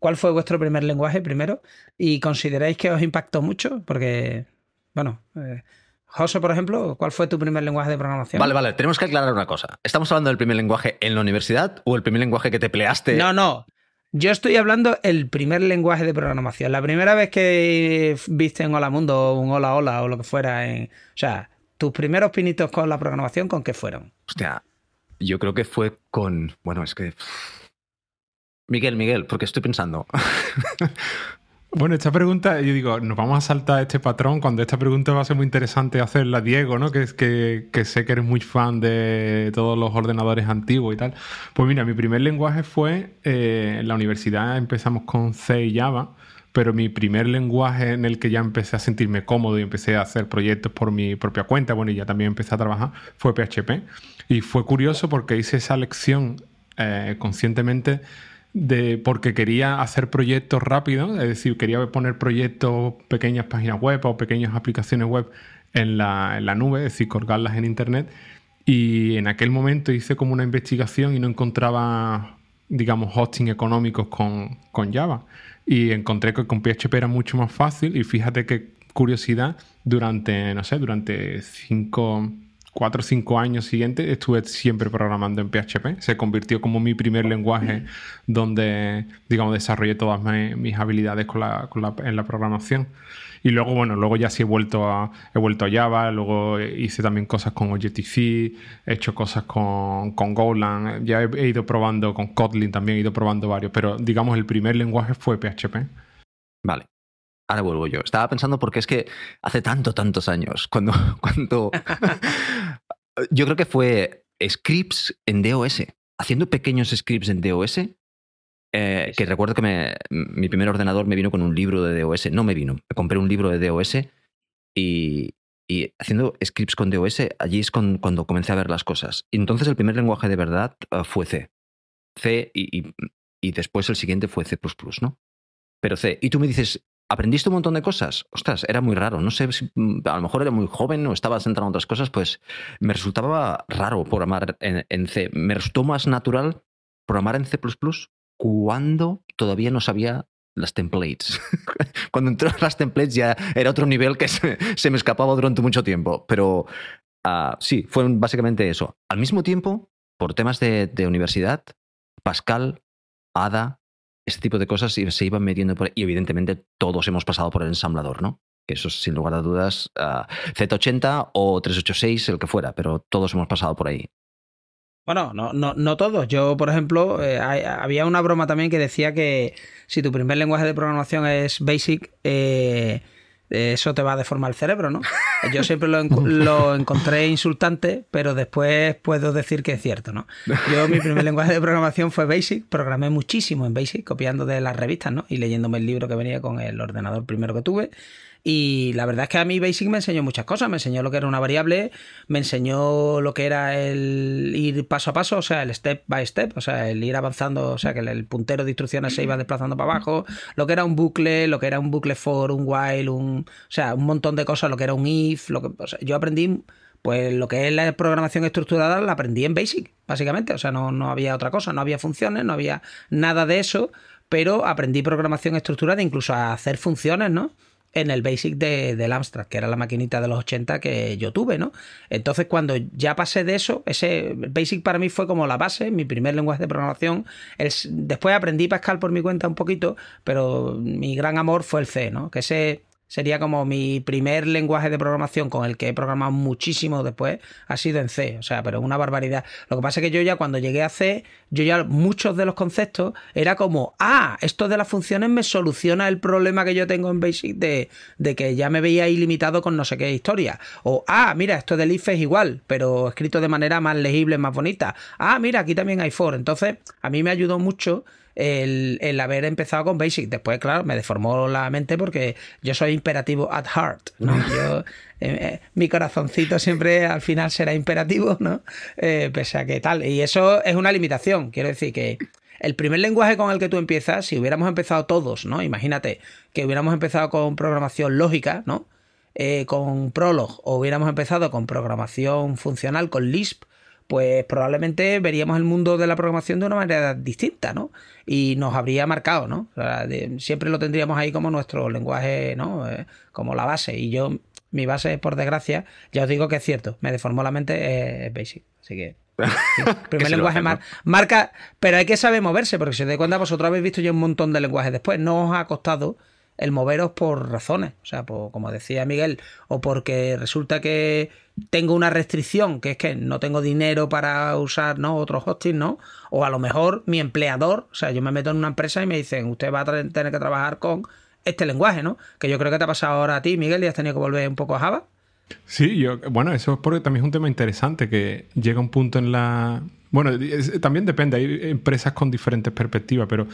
¿Cuál fue vuestro primer lenguaje primero? ¿Y consideráis que os impactó mucho? Porque, bueno, eh, José, por ejemplo, ¿cuál fue tu primer lenguaje de programación? Vale, vale, tenemos que aclarar una cosa. ¿Estamos hablando del primer lenguaje en la universidad o el primer lenguaje que te pleaste? No, no. Yo estoy hablando el primer lenguaje de programación. La primera vez que viste en Hola Mundo o un Hola Hola o lo que fuera. En... O sea, tus primeros pinitos con la programación, ¿con qué fueron? Hostia, yo creo que fue con. Bueno, es que. Miguel, Miguel, porque estoy pensando. Bueno, esta pregunta, yo digo, nos vamos a saltar este patrón cuando esta pregunta va a ser muy interesante hacerla, Diego, ¿no? Que es que, sé que eres muy fan de todos los ordenadores antiguos y tal. Pues mira, mi primer lenguaje fue eh, en la universidad empezamos con C y Java, pero mi primer lenguaje en el que ya empecé a sentirme cómodo y empecé a hacer proyectos por mi propia cuenta, bueno, y ya también empecé a trabajar, fue PHP. Y fue curioso porque hice esa lección eh, conscientemente de, porque quería hacer proyectos rápidos, es decir, quería poner proyectos, pequeñas páginas web o pequeñas aplicaciones web en la, en la nube, es decir, colgarlas en Internet. Y en aquel momento hice como una investigación y no encontraba, digamos, hosting económicos con, con Java. Y encontré que con PHP era mucho más fácil. Y fíjate qué curiosidad, durante, no sé, durante cinco cuatro o cinco años siguientes estuve siempre programando en PHP. Se convirtió como mi primer lenguaje donde, digamos, desarrollé todas mis habilidades en la programación. Y luego, bueno, luego ya sí he vuelto a, he vuelto a Java, luego hice también cosas con Objective-C, he hecho cosas con, con Golang, ya he, ido probando con Kotlin también, he ido probando varios, pero digamos el primer lenguaje fue PHP. Vale. Ahora vuelvo yo. Estaba pensando porque es que hace tanto, tantos años, cuando, cuando yo creo que fue scripts en DOS, haciendo pequeños scripts en DOS, eh, que recuerdo que mi primer ordenador me vino con un libro de DOS, no me vino, me compré un libro de DOS y, haciendo scripts con DOS, allí es cuando comencé a ver las cosas. Y entonces el primer lenguaje de verdad eh, fue C. C y, y, después el siguiente fue C, ¿no? pero C. Y tú me dices, ¿aprendiste un montón de cosas? Ostras, era muy raro. No sé si mm, a lo mejor era muy joven o estaba centrado en otras cosas, pues me resultaba raro programar en, en C. Me resultó más natural programar en C cuando todavía no sabía las templates. Cuando entró las templates ya era otro nivel que se, me escapaba durante mucho tiempo. Pero ah, sí, fue básicamente eso. Al mismo tiempo, por temas de, universidad, Pascal, Ada, este tipo de cosas se iban metiendo por Y evidentemente todos hemos pasado por el ensamblador, ¿no? Que eso sin lugar a dudas, ah, Z80 o 386, el que fuera, pero todos hemos pasado por ahí. Bueno, no, no, no todos. Yo, por ejemplo, eh, había una broma también que decía que si tu primer lenguaje de programación es Basic, eh, eso te va a deformar el cerebro, ¿no? Yo siempre lo, lo, encontré insultante, pero después puedo decir que es cierto, ¿no? Yo, mi primer lenguaje de programación fue Basic, programé muchísimo en Basic, copiando de las revistas, ¿no? Y leyéndome el libro que venía con el ordenador primero que tuve. Y la verdad es que a mí Basic me enseñó muchas cosas. Me enseñó lo que era una variable, me enseñó lo que era el ir paso a paso, o sea, el step by step, o sea, el ir avanzando, o sea, que el puntero de instrucciones se iba desplazando para abajo, lo que era un bucle, lo que era un bucle for, un while, un, o sea, un montón de cosas, lo que era un if, lo que, yo aprendí pues lo que es la programación estructurada la aprendí en Basic, básicamente. O sea, no, no, había otra cosa, no había funciones, no había nada de eso, pero aprendí programación estructurada, incluso a hacer funciones, ¿no? En el Basic de, del Amstrad, que era la maquinita de los 80 que yo tuve, ¿no? Entonces, cuando ya pasé de eso, ese Basic para mí fue como la base, mi primer lenguaje de programación. después aprendí Pascal por mi cuenta un poquito, pero mi gran amor fue el C, ¿no? Que ese Sería como mi primer lenguaje de programación con el que he programado muchísimo después, ha sido en C, o sea, pero una barbaridad. Lo que pasa es que yo ya cuando llegué a C, yo ya muchos de los conceptos era como, ah, esto de las funciones me soluciona el problema que yo tengo en Basic de, de que ya me veía ilimitado con no sé qué historia. O, ah, mira, esto del if es igual, pero escrito de manera más legible, más bonita. Ah, mira, aquí también hay for. Entonces, a mí me ayudó mucho el, haber empezado con Basic. Después, claro, me deformó la mente porque yo soy imperativo at heart, ¿no? Yo, eh, eh, mi corazoncito siempre al final será imperativo, ¿no? Eh, pese a que tal. Y eso es una limitación. Quiero decir que el primer lenguaje con el que tú empiezas, si hubiéramos empezado todos, ¿no? Imagínate que hubiéramos empezado con programación lógica, ¿no? con Prolog o hubiéramos empezado con programación funcional, con Lisp, pues probablemente veríamos el mundo de la programación de una manera distinta, ¿no? Y nos habría marcado, ¿no? siempre lo tendríamos ahí como nuestro lenguaje, ¿no? Eh, como la base. Y yo, mi base, por desgracia, ya os digo que es cierto, me deformó la mente, es Basic. Así que. primer lenguaje marca, pero hay que saber moverse, porque si os dais cuenta, vosotros habéis visto ya un montón de lenguajes después. No os ha costado el moveros por razones, o sea, como decía Miguel, o porque resulta que tengo una restricción, que es que no tengo dinero para usar ¿no? otros hosting, ¿no? O a lo mejor mi empleador, o sea, yo me meto en una empresa y me dicen, usted va a tener que trabajar con este lenguaje, ¿no? Que yo creo que te ha pasado ahora a ti, Miguel, y has tenido que volver un poco a Java. Sí, yo, bueno, eso es porque también es un tema interesante que llega un punto en la... Bueno, también depende, hay empresas con diferentes perspectivas, pero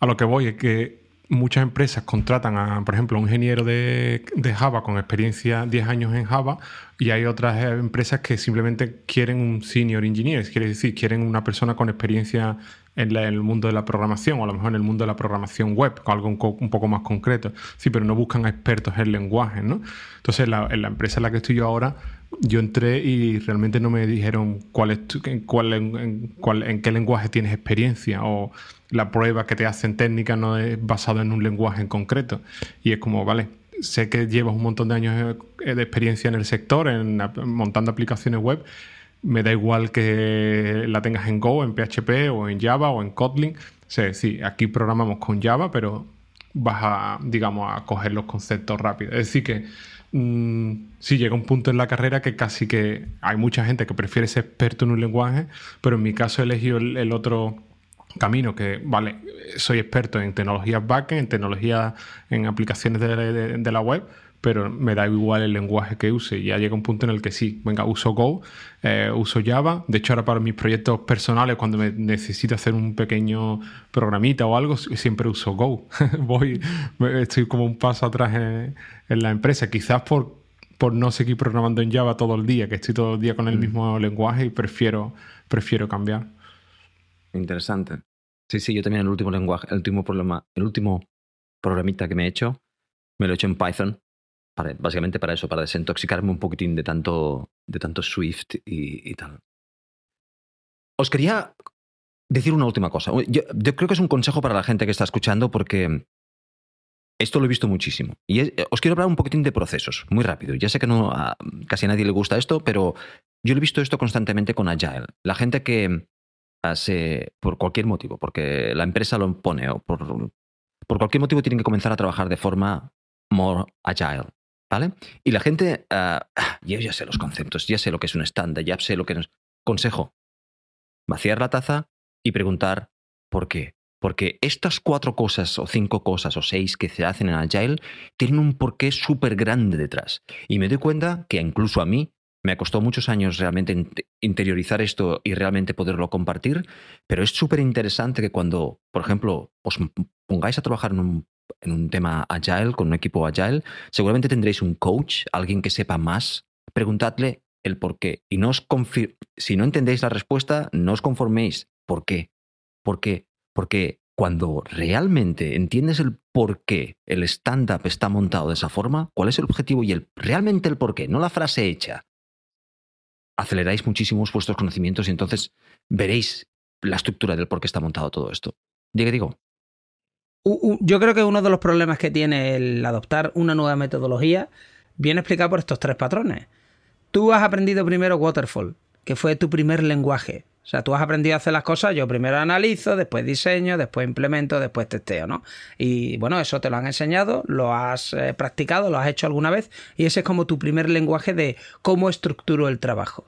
a lo que voy es que muchas empresas contratan a, por ejemplo, un ingeniero de, Java con experiencia 10 años en Java y hay otras empresas que simplemente quieren un senior engineer, quiere decir, quieren una persona con experiencia en, el mundo de la programación o a lo mejor en el mundo de la programación web, algo un, poco más concreto. Sí, pero no buscan a expertos en lenguaje, ¿no? Entonces, la, en la empresa en la que estoy yo ahora, yo entré y realmente no me dijeron cuál es cuál, en, cuál, en qué lenguaje tienes experiencia o la prueba que te hacen técnica no es basada en un lenguaje en concreto. Y es como, vale, sé que llevas un montón de años eh, de experiencia en el sector, en, montando aplicaciones web. Me da igual que la tengas en Go, en PHP o en Java o en Kotlin. Sí, sí, aquí programamos con Java, pero vas a, digamos, a coger los conceptos rápido. Es decir, que mm, sí llega un punto en la carrera que casi que hay mucha gente que prefiere ser experto en un lenguaje, pero en mi caso he elegido el otro camino que, vale, soy experto en tecnologías backend, en tecnologías, en aplicaciones de, la web, pero me da igual el lenguaje que use. Ya llega un punto en el que sí, venga, uso Go, eh, uso Java. De hecho, ahora para mis proyectos personales, cuando me necesito hacer un pequeño programita o algo, siempre uso Go. Voy, estoy como un paso atrás en, la empresa. Quizás por, por no seguir programando en Java todo el día, que estoy todo el día con el mm. mismo lenguaje y prefiero, prefiero cambiar. Interesante. Sí, sí, yo también el último lenguaje, el último problema, el último programita que me he hecho, me lo he hecho en Python, básicamente para eso, para desintoxicarme un poquitín de tanto, de tanto Swift y, tal. Os quería decir una última cosa. Yo, creo que es un consejo para la gente que está escuchando porque esto lo he visto muchísimo. Y os quiero hablar un poquitín de procesos, muy rápido. Ya sé que no a casi a nadie le gusta esto, pero yo lo he visto esto constantemente con Agile. La gente que por cualquier motivo, porque la empresa lo impone o por, por cualquier motivo tienen que comenzar a trabajar de forma more agile. ¿Vale? Y la gente, ah, yo ya sé los conceptos, ya sé lo que es un estándar, ya sé lo que es. Consejo: vaciar la taza y preguntar por qué. Porque estas cuatro cosas, o cinco cosas, o seis que se hacen en Agile, tienen un porqué súper grande detrás. Y me doy cuenta que incluso a mí me costó muchos años realmente interiorizar esto y realmente poderlo compartir, pero es súper interesante que cuando, por ejemplo, os pongáis a trabajar en un, tema agile, con un equipo agile, seguramente tendréis un coach, alguien que sepa más, preguntadle el por qué. Y no os si no entendéis la respuesta, no os conforméis. ¿Por qué? ¿Por qué? Porque cuando realmente entiendes el por qué el stand-up está montado de esa forma, cuál es el objetivo y el, realmente el por qué, no la frase hecha, aceleráis muchísimo vuestros conocimientos y entonces veréis la estructura del por qué está montado todo esto. Digo, digo. Yo creo que uno de los problemas que tiene el adoptar una nueva metodología viene explicado por estos tres patrones. Tú has aprendido primero Waterfall, que fue tu primer lenguaje. O sea, tú has aprendido a hacer las cosas, yo primero analizo, después diseño, después implemento, después testeo, ¿no? Y bueno, eso te lo han enseñado, lo has eh, practicado, lo has hecho alguna vez y ese es como tu primer lenguaje de cómo estructuro el trabajo.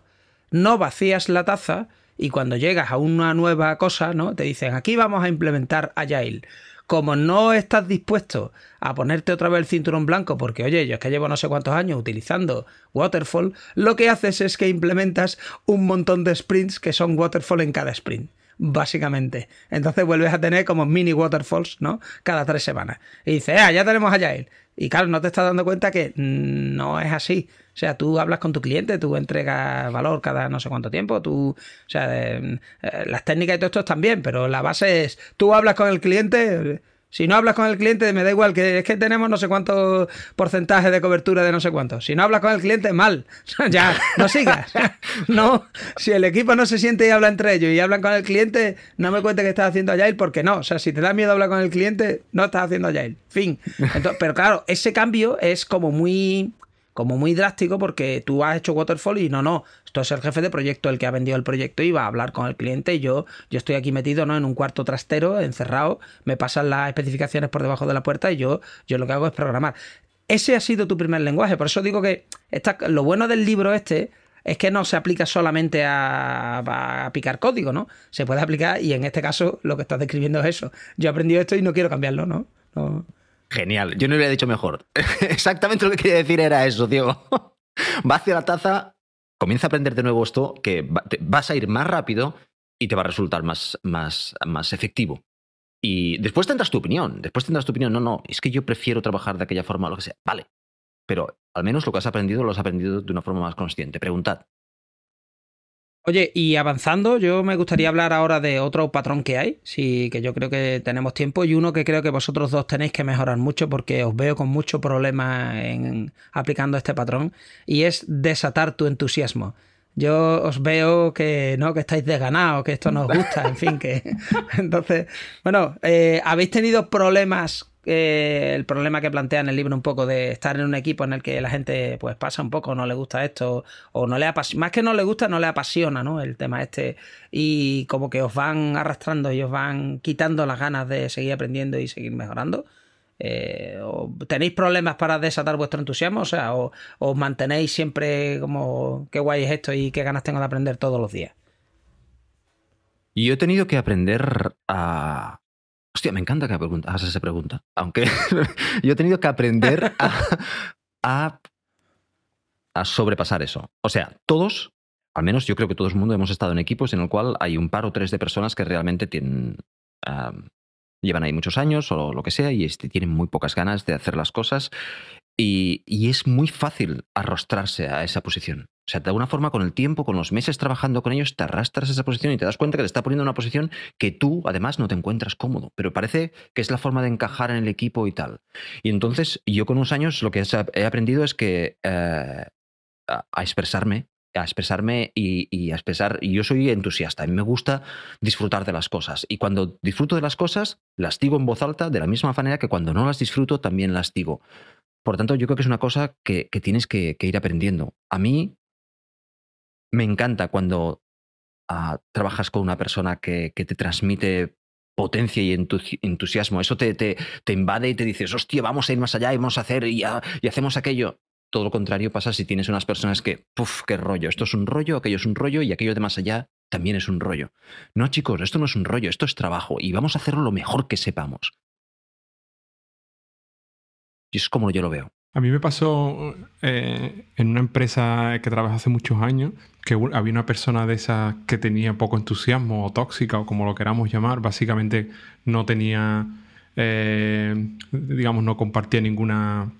No vacías la taza y cuando llegas a una nueva cosa, ¿no? Te dicen, aquí vamos a implementar Agile como no estás dispuesto a ponerte otra vez el cinturón blanco, porque oye, yo es que llevo no sé cuántos años utilizando Waterfall, lo que haces es que implementas un montón de sprints que son Waterfall en cada sprint básicamente. Entonces vuelves a tener como mini waterfalls, ¿no? Cada tres semanas. Y dices, ah, ya tenemos Agile. Y claro, no te estás dando cuenta que no es así. O sea, tú hablas con tu cliente, tú entregas valor cada no sé cuánto tiempo, tú, o sea, eh, las técnicas y todo esto están bien, pero la base es, tú hablas con el cliente, si no hablas con el cliente, me da igual, que es que tenemos no sé cuánto porcentaje de cobertura de no sé cuánto. Si no hablas con el cliente, mal. ya, no sigas. no, si el equipo no se siente y habla entre ellos y hablan con el cliente, no me cuente que estás haciendo Agile porque no. O sea, si te da miedo hablar con el cliente, no estás haciendo Agile. Fin. pero claro, ese cambio es como muy como muy drástico porque tú has hecho waterfall y no, no, esto es el jefe de proyecto el que ha vendido el proyecto y va a hablar con el cliente y yo, yo estoy aquí metido ¿no? en un cuarto trastero, encerrado, me pasan las especificaciones por debajo de la puerta y yo, yo lo que hago es programar. Ese ha sido tu primer lenguaje, por eso digo que lo bueno del libro este es que no se aplica solamente a, a, picar código, ¿no? Se puede aplicar y en este caso lo que estás describiendo es eso. Yo he aprendido esto y no quiero cambiarlo, ¿no? no Genial, yo no hubiera dicho mejor. Exactamente lo que quería decir era eso, Diego. Va hacia la taza, comienza a aprender de nuevo esto, que vas a ir más rápido y te va a resultar más, más, más efectivo. Y después tendrás tu opinión, después tendrás tu opinión, no, no, es que yo prefiero trabajar de aquella forma o lo que sea. Vale, pero al menos lo que has aprendido lo has aprendido de una forma más consciente. Preguntad, Oye, y avanzando, yo me gustaría hablar ahora de otro patrón que hay, sí, que yo creo que tenemos tiempo, y uno que creo que vosotros dos tenéis que mejorar mucho porque os veo con mucho problema en aplicando este patrón, y es desatar tu entusiasmo. Yo os veo que no, que estáis desganados, que esto no os gusta, en fin, que. Entonces, bueno, eh, ¿habéis tenido problemas el problema que plantea en el libro un poco de estar en un equipo en el que la gente pues pasa un poco, no le gusta esto, o no le apasiona, más que no le gusta, no le apasiona, ¿no? El tema este, y como que os van arrastrando y os van quitando las ganas de seguir aprendiendo y seguir mejorando. Eh, ¿Tenéis problemas para desatar vuestro entusiasmo? O sea, o, os mantenéis siempre como qué guay es esto y qué ganas tengo de aprender todos los días. Yo he tenido que aprender a, Hostia, me encanta que hagas esa pregunta. Aunque yo he tenido que aprender a, a, sobrepasar eso. O sea, todos, al menos yo creo que todo el mundo hemos estado en equipos en el cual hay un par o tres de personas que realmente tienen, llevan ahí muchos años o lo que sea y este, tienen muy pocas ganas de hacer las cosas. Y, y, es muy fácil arrostrarse a esa posición. O sea, de alguna forma, con el tiempo, con los meses trabajando con ellos, te arrastras a esa posición y te das cuenta que te está poniendo en una posición que tú, además, no te encuentras cómodo. Pero parece que es la forma de encajar en el equipo y tal. Y entonces, yo con unos años lo que he aprendido es que eh, a expresarme, a expresarme y, a expresar. Y yo soy entusiasta, a mí me gusta disfrutar de las cosas. Y cuando disfruto de las cosas, las digo en voz alta de la misma manera que cuando no las disfruto, también las digo. Por tanto, yo creo que es una cosa que, tienes que, ir aprendiendo. A mí me encanta cuando uh, trabajas con una persona que, te transmite potencia y entusiasmo. Eso te, te, invade y te dices, hostia, vamos a ir más allá y vamos a hacer y, y hacemos aquello. Todo lo contrario pasa si tienes unas personas que, puff, qué rollo, esto es un rollo, aquello es un rollo y aquello de más allá también es un rollo. No, chicos, esto no es un rollo, esto es trabajo y vamos a hacerlo lo mejor que sepamos. Y es como yo lo veo. A mí me pasó eh, en una empresa que trabajé hace muchos años que había una persona de esas que tenía poco entusiasmo o tóxica o como lo queramos llamar. Básicamente no tenía, eh, digamos, no compartía ninguna,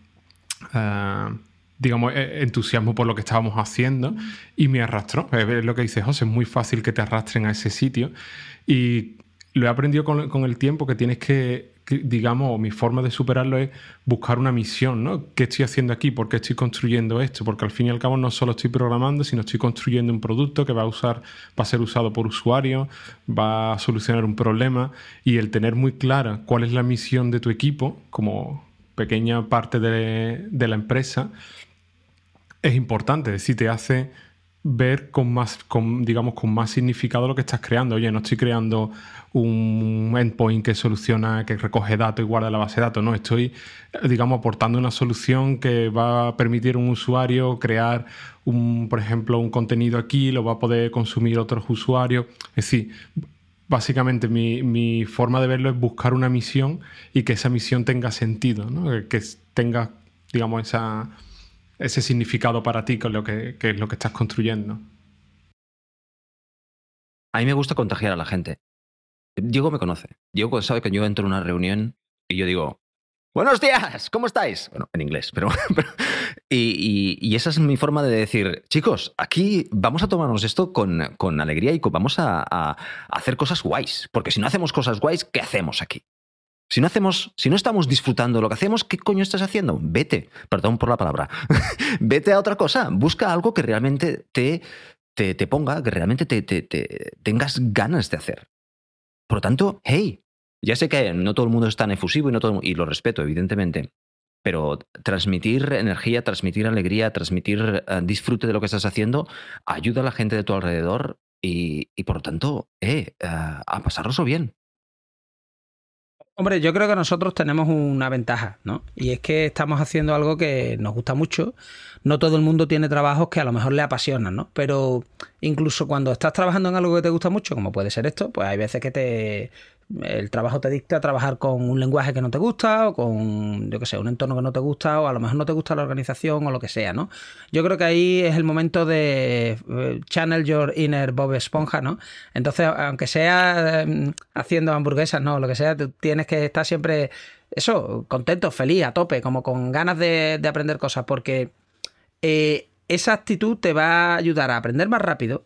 uh, digamos, entusiasmo por lo que estábamos haciendo y me arrastró. Es lo que dice José, es muy fácil que te arrastren a ese sitio y lo he aprendido con, con el tiempo que tienes que digamos, mi forma de superarlo es buscar una misión, ¿no? ¿Qué estoy haciendo aquí? ¿Por qué estoy construyendo esto? Porque al fin y al cabo no solo estoy programando, sino estoy construyendo un producto que va a usar, va a ser usado por usuarios, va a solucionar un problema y el tener muy clara cuál es la misión de tu equipo como pequeña parte de, de la empresa es importante, decir, te hace ver con más, con, digamos, con más significado lo que estás creando. Oye, no estoy creando un endpoint que soluciona, que recoge datos y guarda la base de datos, no, estoy, digamos, aportando una solución que va a permitir a un usuario crear, un, por ejemplo, un contenido aquí, lo va a poder consumir otros usuarios. Es decir, básicamente mi, mi forma de verlo es buscar una misión y que esa misión tenga sentido, ¿no? que tenga, digamos, esa ese significado para ti con lo que, es lo que estás construyendo. A mí me gusta contagiar a la gente. Diego me conoce. Diego sabe que yo entro en una reunión y yo digo, buenos días, ¿cómo estáis? Bueno, en inglés, pero... y, esa es mi forma de decir, chicos, aquí vamos a tomarnos esto con, con alegría y vamos a, a hacer cosas guays. Porque si no hacemos cosas guays, ¿qué hacemos aquí? Si no hacemos, si no estamos disfrutando lo que hacemos, ¿qué coño estás haciendo? Vete, perdón por la palabra. Vete a otra cosa. Busca algo que realmente te, te, te ponga, que realmente te, te, tengas ganas de hacer. Por lo tanto, hey, ya sé que no todo el mundo es tan efusivo y, no todo, y lo respeto, evidentemente. Pero transmitir energía, transmitir alegría, transmitir uh, disfrute de lo que estás haciendo, ayuda a la gente de tu alrededor y, y por lo tanto, eh, uh, a pasarlo bien. Hombre, yo creo que nosotros tenemos una ventaja, ¿no? Y es que estamos haciendo algo que nos gusta mucho. No todo el mundo tiene trabajos que a lo mejor le apasionan, ¿no? Pero incluso cuando estás trabajando en algo que te gusta mucho, como puede ser esto, pues hay veces que te el trabajo te dicta trabajar con un lenguaje que no te gusta o con, yo qué sé, un entorno que no te gusta o a lo mejor no te gusta la organización o lo que sea, ¿no? Yo creo que ahí es el momento de eh, channel your inner Bob Esponja, ¿no? Entonces, aunque sea eh, haciendo hamburguesas, ¿no? Lo que sea, tú tienes que estar siempre, eso, contento, feliz, a tope, como con ganas de, de aprender cosas, porque eh, esa actitud te va a ayudar a aprender más rápido,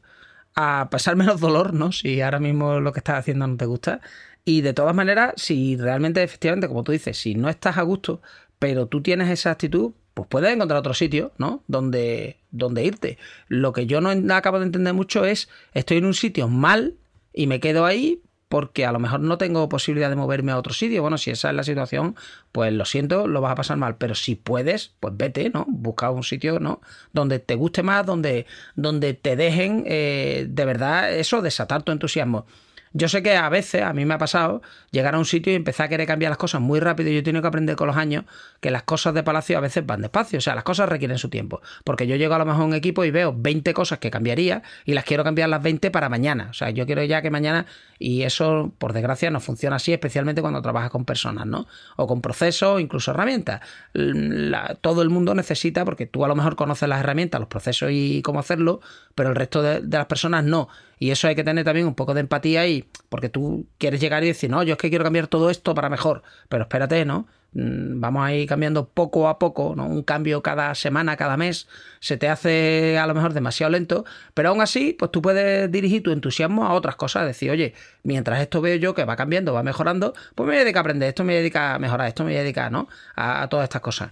a pasar menos dolor, ¿no? Si ahora mismo lo que estás haciendo no te gusta. Y de todas maneras, si realmente, efectivamente, como tú dices, si no estás a gusto, pero tú tienes esa actitud, pues puedes encontrar otro sitio, ¿no? Donde, donde irte. Lo que yo no acabo de entender mucho es, estoy en un sitio mal y me quedo ahí porque a lo mejor no tengo posibilidad de moverme a otro sitio. Bueno, si esa es la situación, pues lo siento, lo vas a pasar mal. Pero si puedes, pues vete, ¿no? Busca un sitio, ¿no? Donde te guste más, donde, donde te dejen eh, de verdad eso, desatar tu entusiasmo. Yo sé que a veces, a mí me ha pasado, llegar a un sitio y empezar a querer cambiar las cosas muy rápido. Yo he tenido que aprender con los años que las cosas de Palacio a veces van despacio. O sea, las cosas requieren su tiempo. Porque yo llego a lo mejor a un equipo y veo 20 cosas que cambiaría y las quiero cambiar las 20 para mañana. O sea, yo quiero ya que mañana, y eso, por desgracia, no funciona así, especialmente cuando trabajas con personas, ¿no? O con procesos, incluso herramientas. La, todo el mundo necesita, porque tú a lo mejor conoces las herramientas, los procesos y cómo hacerlo, pero el resto de las personas no. Y eso hay que tener también un poco de empatía y, porque tú quieres llegar y decir, no, yo es que quiero cambiar todo esto para mejor, pero espérate, ¿no? Mm, vamos a ir cambiando poco a poco, ¿no? Un cambio cada semana, cada mes, se te hace a lo mejor demasiado lento, pero aún así, pues tú puedes dirigir tu entusiasmo a otras cosas, decir, oye, mientras esto veo yo que va cambiando, va mejorando, pues me voy a aprender, esto me voy a mejorar, esto me dedicar, ¿no? A, todas estas cosas.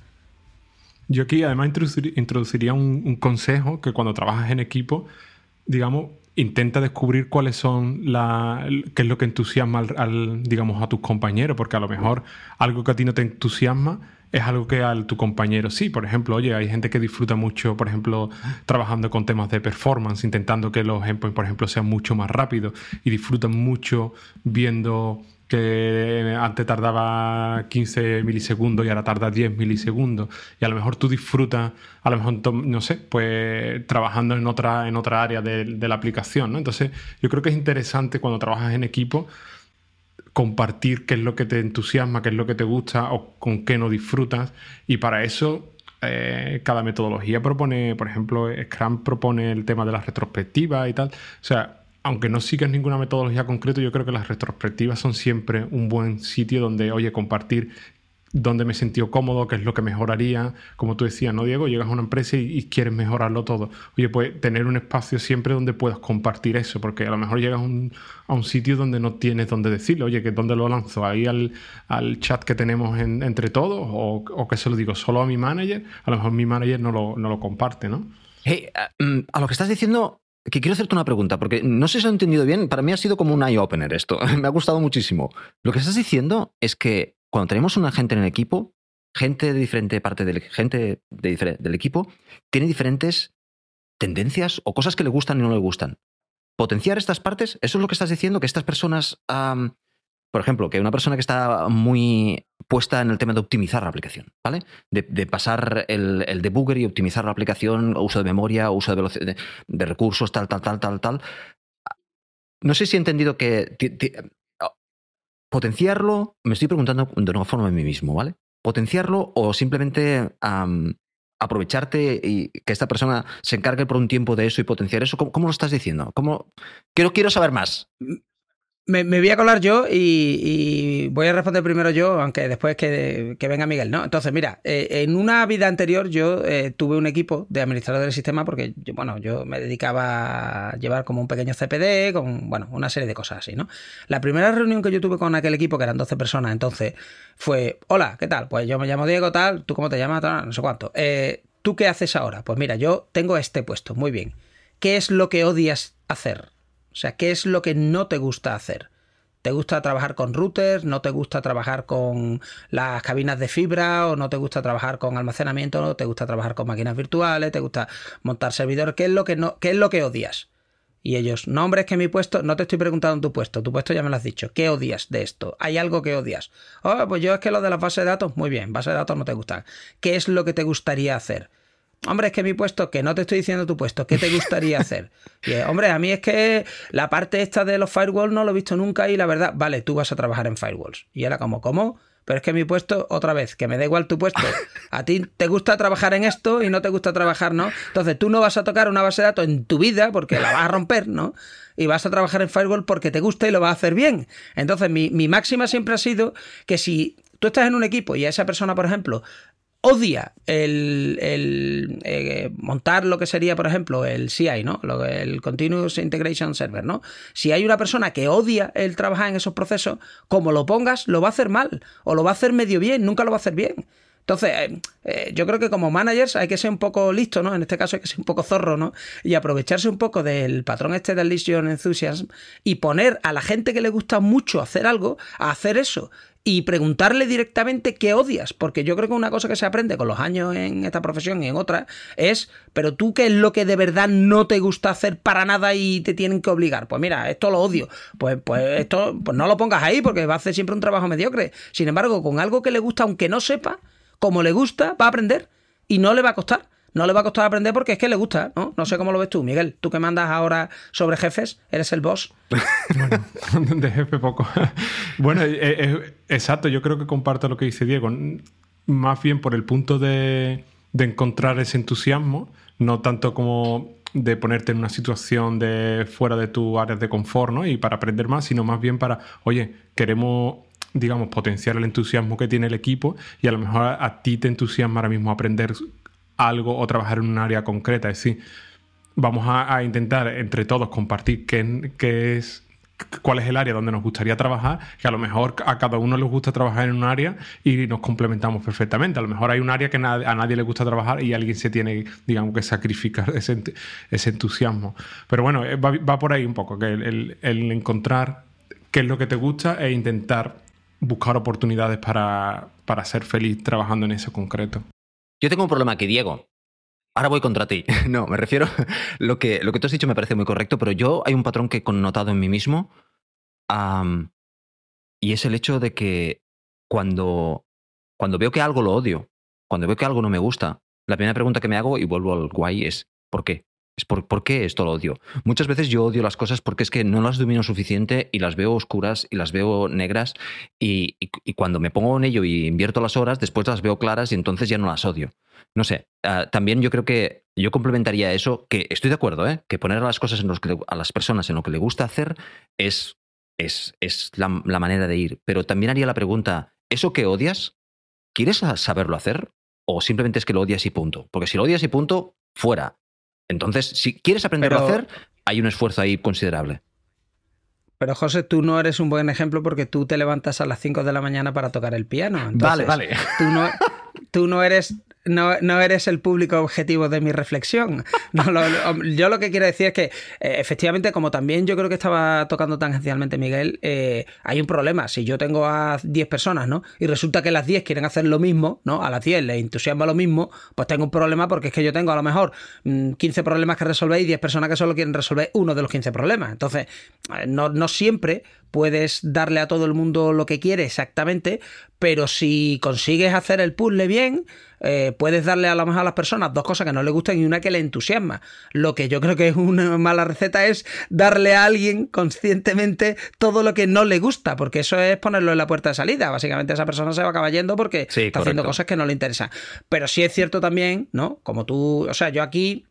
Yo aquí además introduciría un consejo que cuando trabajas en equipo, digamos, intenta descubrir cuáles son la, qué es lo que entusiasma al, digamos, a tus compañeros, porque a lo mejor algo que a ti no te entusiasma es algo que a tu compañero sí. Por ejemplo, oye, hay gente que disfruta mucho, por ejemplo, trabajando con temas de performance, intentando que los ejemplos, por ejemplo, sean mucho más rápidos y disfrutan mucho viendo que antes tardaba 15 milisegundos y ahora tarda 10 milisegundos. Y a lo mejor tú disfrutas, a lo mejor, no sé, pues trabajando en otra, en otra área de, la aplicación. ¿no? Entonces, yo creo que es interesante cuando trabajas en equipo compartir qué es lo que te entusiasma, qué es lo que te gusta o con qué no disfrutas. Y para eso, eh, cada metodología propone, por ejemplo, Scrum propone el tema de la retrospectiva y tal. O sea, aunque no sigas ninguna metodología concreta, yo creo que las retrospectivas son siempre un buen sitio donde, oye, compartir dónde me sentido cómodo, qué es lo que mejoraría. Como tú decías, ¿no, Diego? Llegas a una empresa y, quieres mejorarlo todo. Oye, pues tener un espacio siempre donde puedas compartir eso, porque a lo mejor llegas a un, sitio donde no tienes dónde decirlo. Oye, que ¿dónde lo lanzo? ¿Ahí al, chat que tenemos entre todos? O, o, que se lo digo solo a mi manager? A lo mejor mi manager no lo, no lo comparte, ¿no? Hey, mm, a lo que estás diciendo, que quiero hacerte una pregunta, porque no sé si lo he entendido bien, para mí ha sido como un eye-opener esto, me ha gustado muchísimo. Lo que estás diciendo es que cuando tenemos una gente en el equipo, gente de diferente parte del, gente del equipo, tiene diferentes tendencias o cosas que le gustan y no le gustan. Potenciar estas partes, eso es lo que estás diciendo, que estas personas por ejemplo, que una persona que está muy puesta en el tema de optimizar la aplicación, ¿vale? De, pasar el, debugger y optimizar la aplicación, uso de memoria, uso de, recursos, tal, tal, tal, tal, tal. No sé si he entendido que potenciarlo, me estoy preguntando de una forma a mí mismo, ¿vale? Potenciarlo o simplemente aprovecharte y que esta persona se encargue por un tiempo de eso y potenciar eso. ¿Cómo, lo estás diciendo? ¿Cómo? Quiero saber más. Me, voy a colar yo y, voy a responder primero yo, aunque después que, venga Miguel, ¿no? Entonces, mira, eh, en una vida anterior yo eh, tuve un equipo de administrador del sistema porque, yo, bueno, yo me dedicaba a llevar como un pequeño CPD, con, bueno, una serie de cosas así, ¿no? La primera reunión que yo tuve con aquel equipo, que eran 12 personas, entonces, fue, hola, ¿qué tal? Pues yo me llamo Diego, tal, ¿tú cómo te llamas? no sé cuánto. Eh, ¿Tú qué haces ahora? Pues mira, yo tengo este puesto, muy bien. ¿Qué es lo que odias hacer? O sea, ¿qué es lo que no te gusta hacer? ¿Te gusta trabajar con routers? ¿No te gusta trabajar con las cabinas de fibra? ¿O no te gusta trabajar con almacenamiento? ¿No te gusta trabajar con máquinas virtuales? ¿Te gusta montar servidores? ¿Qué es lo que, no, qué es lo que odias? Y ellos, no, hombre, es que mi puesto, no te estoy preguntando en tu puesto, tu puesto ya me lo has dicho. ¿Qué odias de esto? ¿Hay algo que odias? Oh, pues yo es que lo de las bases de datos, muy bien, bases de datos no te gustan. ¿Qué es lo que te gustaría hacer? Hombre, es que mi puesto, que no te estoy diciendo tu puesto, ¿qué te gustaría hacer? Y, hombre, a mí es que la parte esta de los firewalls no lo he visto nunca y la verdad, vale, tú vas a trabajar en firewalls. Y era como, ¿cómo? Pero es que mi puesto, otra vez, que me da igual tu puesto. A ti te gusta trabajar en esto y no te gusta trabajar, ¿no? Entonces tú no vas a tocar una base de datos en tu vida porque la vas a romper, ¿no? Y vas a trabajar en firewall porque te gusta y lo vas a hacer bien. Entonces mi, mi máxima siempre ha sido que si tú estás en un equipo y a esa persona, por ejemplo, odia el, eh, montar lo que sería, por ejemplo, el CI, ¿no? El Continuous Integration Server, ¿no? Si hay una persona que odia el trabajar en esos procesos, como lo pongas, lo va a hacer mal o lo va a hacer medio bien, nunca lo va a hacer bien. Entonces, eh, eh, yo creo que como managers hay que ser un poco listo, ¿no? En este caso hay que ser un poco zorro, ¿no? Y aprovecharse un poco del patrón este del Legion Enthusiasm y poner a la gente que le gusta mucho hacer algo a hacer eso y preguntarle directamente qué odias, porque yo creo que una cosa que se aprende con los años en esta profesión y en otra es, pero tú qué es lo que de verdad no te gusta hacer para nada y te tienen que obligar. Pues mira, esto lo odio. Pues, pues esto, pues no lo pongas ahí porque va a hacer siempre un trabajo mediocre. Sin embargo, con algo que le gusta, aunque no sepa, como le gusta, va a aprender y no le va a costar no le va a costar aprender porque es que le gusta, ¿no? No sé cómo lo ves tú, Miguel. Tú que mandas ahora sobre jefes, eres el boss. bueno, de jefe poco. bueno, eh, eh, exacto, yo creo que comparto lo que dice Diego. Más bien por el punto de, encontrar ese entusiasmo, no tanto como de ponerte en una situación de fuera de tu área de confort, ¿no? Y para aprender más, sino más bien para, oye, queremos digamos, potenciar el entusiasmo que tiene el equipo y a lo mejor a, ti te entusiasma ahora mismo aprender algo o trabajar en un área concreta. Es decir, vamos a, intentar entre todos compartir qué, qué, es cuál es el área donde nos gustaría trabajar, que a lo mejor a cada uno les gusta trabajar en un área y nos complementamos perfectamente. A lo mejor hay un área que a nadie le gusta trabajar y alguien se tiene, digamos, que sacrificar ese, entusiasmo. Pero bueno, eh, va, por ahí un poco, que el, encontrar qué es lo que te gusta e intentar buscar oportunidades para, para ser feliz trabajando en eso concreto. Yo tengo un problema aquí, Diego. Ahora voy contra ti. No, me refiero. Lo que, lo que tú has dicho me parece muy correcto, pero yo hay un patrón que he connotado en mí mismo. y es el hecho de que cuando, cuando veo que algo lo odio, cuando veo que algo no me gusta, la primera pregunta que me hago, y vuelvo al guay, es ¿por qué? Es por, por, qué esto lo odio. Muchas veces yo odio las cosas porque es que no las domino suficiente y las veo oscuras y las veo negras y, y, cuando me pongo en ello y invierto las horas, después las veo claras y entonces ya no las odio. No sé, ah, también yo creo que yo complementaría eso, que estoy de acuerdo, ¿eh? que poner a las cosas en los que, a las personas en lo que le gusta hacer es, es, es la, manera de ir. Pero también haría la pregunta, ¿eso que odias, quieres saberlo hacer? ¿O simplemente es que lo odias y punto? Porque si lo odias y punto, fuera. Entonces, si quieres aprenderlo a hacer, hay un esfuerzo ahí considerable. Pero José, tú no eres un buen ejemplo porque tú te levantas a las 5 de la mañana para tocar el piano. vale, vale. Tú no, tú no eres no, eres el público objetivo de mi reflexión. yo lo que quiero decir es que, eh, efectivamente, como también yo creo que estaba tocando tangencialmente Miguel, eh, hay un problema. Si yo tengo a 10 personas, ¿no? Y resulta que las 10 quieren hacer lo mismo, ¿no? A las 10 les entusiasma lo mismo, pues tengo un problema porque es que yo tengo a lo mejor 15 mm, problemas que resolver y 10 personas que solo quieren resolver uno de los 15 problemas. Entonces, eh, no, no siempre puedes darle a todo el mundo lo que quiere exactamente, pero si consigues hacer el puzzle bien, eh, puedes darle a lo mejor a las personas dos cosas que no le gustan y una que le entusiasma. Lo que yo creo que es una mala receta es darle a alguien conscientemente todo lo que no le gusta, porque eso es ponerlo en la puerta de salida. Básicamente esa persona se va a acabar yendo porque está haciendo cosas que no le interesan. Pero sí es cierto también, ¿no? Como tú, o sea, yo aquí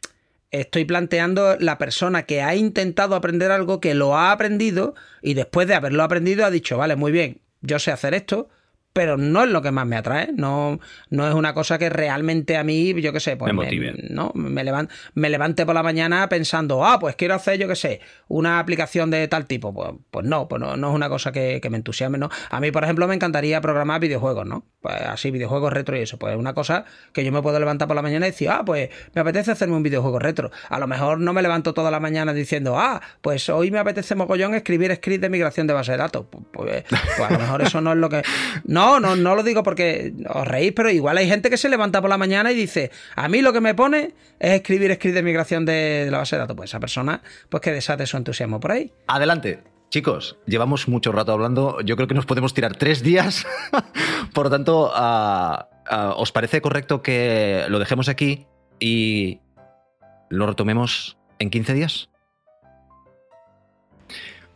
estoy planteando la persona que ha intentado aprender algo, que lo ha aprendido y después de haberlo aprendido ha dicho, vale, muy bien, yo sé hacer esto, pero no es lo que más me atrae. No, no es una cosa que realmente a mí, yo qué sé, pues me, me ¿no? me, me levante por la mañana pensando, ah, pues quiero hacer, yo qué sé, una aplicación de tal tipo. Pues, pues no, pues no, no, es una cosa que, me entusiasme, ¿no? A mí, por ejemplo, me encantaría programar videojuegos, ¿no? Pues así, videojuegos retro y eso. Pues es una cosa que yo me puedo levantar por la mañana y decir, ah, pues me apetece hacerme un videojuego retro. A lo mejor no me levanto toda la mañana diciendo, ah, pues hoy me apetece mogollón escribir script de migración de base de datos. Pues, pues, pues a lo mejor eso no es lo que. No, no, no, lo digo porque os reís, pero igual hay gente que se levanta por la mañana y dice, a mí lo que me pone es escribir script de migración de, la base de datos. Pues esa persona, pues que desate su entusiasmo por ahí. Adelante. Chicos, llevamos mucho rato hablando. Yo creo que nos podemos tirar tres días. por lo tanto, ah, ah, ¿os parece correcto que lo dejemos aquí y lo retomemos en 15 días?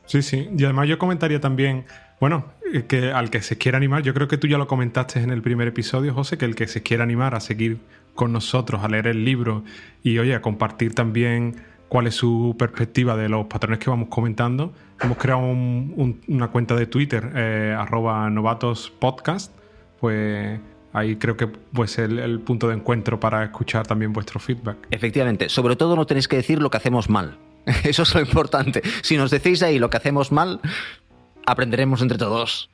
Sí, sí. Y además yo comentaría también bueno, eh, que al que se quiera animar, yo creo que tú ya lo comentaste en el primer episodio, José, que el que se quiera animar a seguir con nosotros, a leer el libro y, oye, a compartir también cuál es su perspectiva de los patrones que vamos comentando. Hemos creado una cuenta de Twitter, eh, arroba novatospodcast, pues ahí creo que pues el, el punto de encuentro para escuchar también vuestro feedback. Efectivamente, sobre todo no tenéis que decir lo que hacemos mal. Eso es lo importante. Si nos decís ahí lo que hacemos mal, aprenderemos entre todos.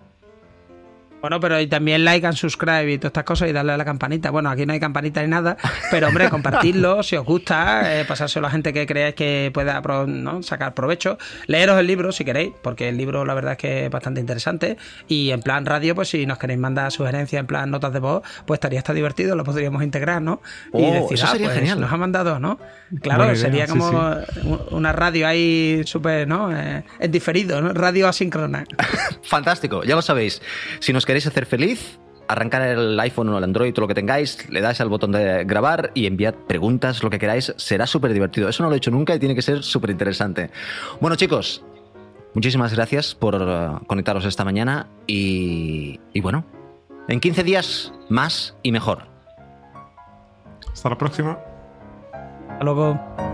Bueno, pero y también like and subscribe y todas estas cosas y darle a la campanita. Bueno, aquí no hay campanita ni nada, pero hombre, compartirlo si os gusta, eh, pasárselo a la gente que creáis que pueda sacar provecho. Leeros el libro si queréis, porque el libro la verdad es que es bastante interesante. Y en plan radio, pues si nos queréis mandar sugerencias en plan notas de voz, pues estaría hasta divertido, lo podríamos integrar, ¿no? y oh, decir, eso sería ah, pues, genial. Nos ha mandado, ¿no? Claro, sería como una radio ahí súper, ¿no? Eh, en diferido, ¿no? Radio asíncrona. Fantástico, ya lo sabéis. Si nos queréis queréis hacer feliz, arrancar el iPhone o el Android o lo que tengáis, le dais al botón de grabar y enviad preguntas, lo que queráis, será súper divertido. Eso no lo he hecho nunca y tiene que ser súper interesante. Bueno chicos, muchísimas gracias por uh, conectaros esta mañana y, y bueno, en 15 días más y mejor. Hasta la próxima. Hasta luego.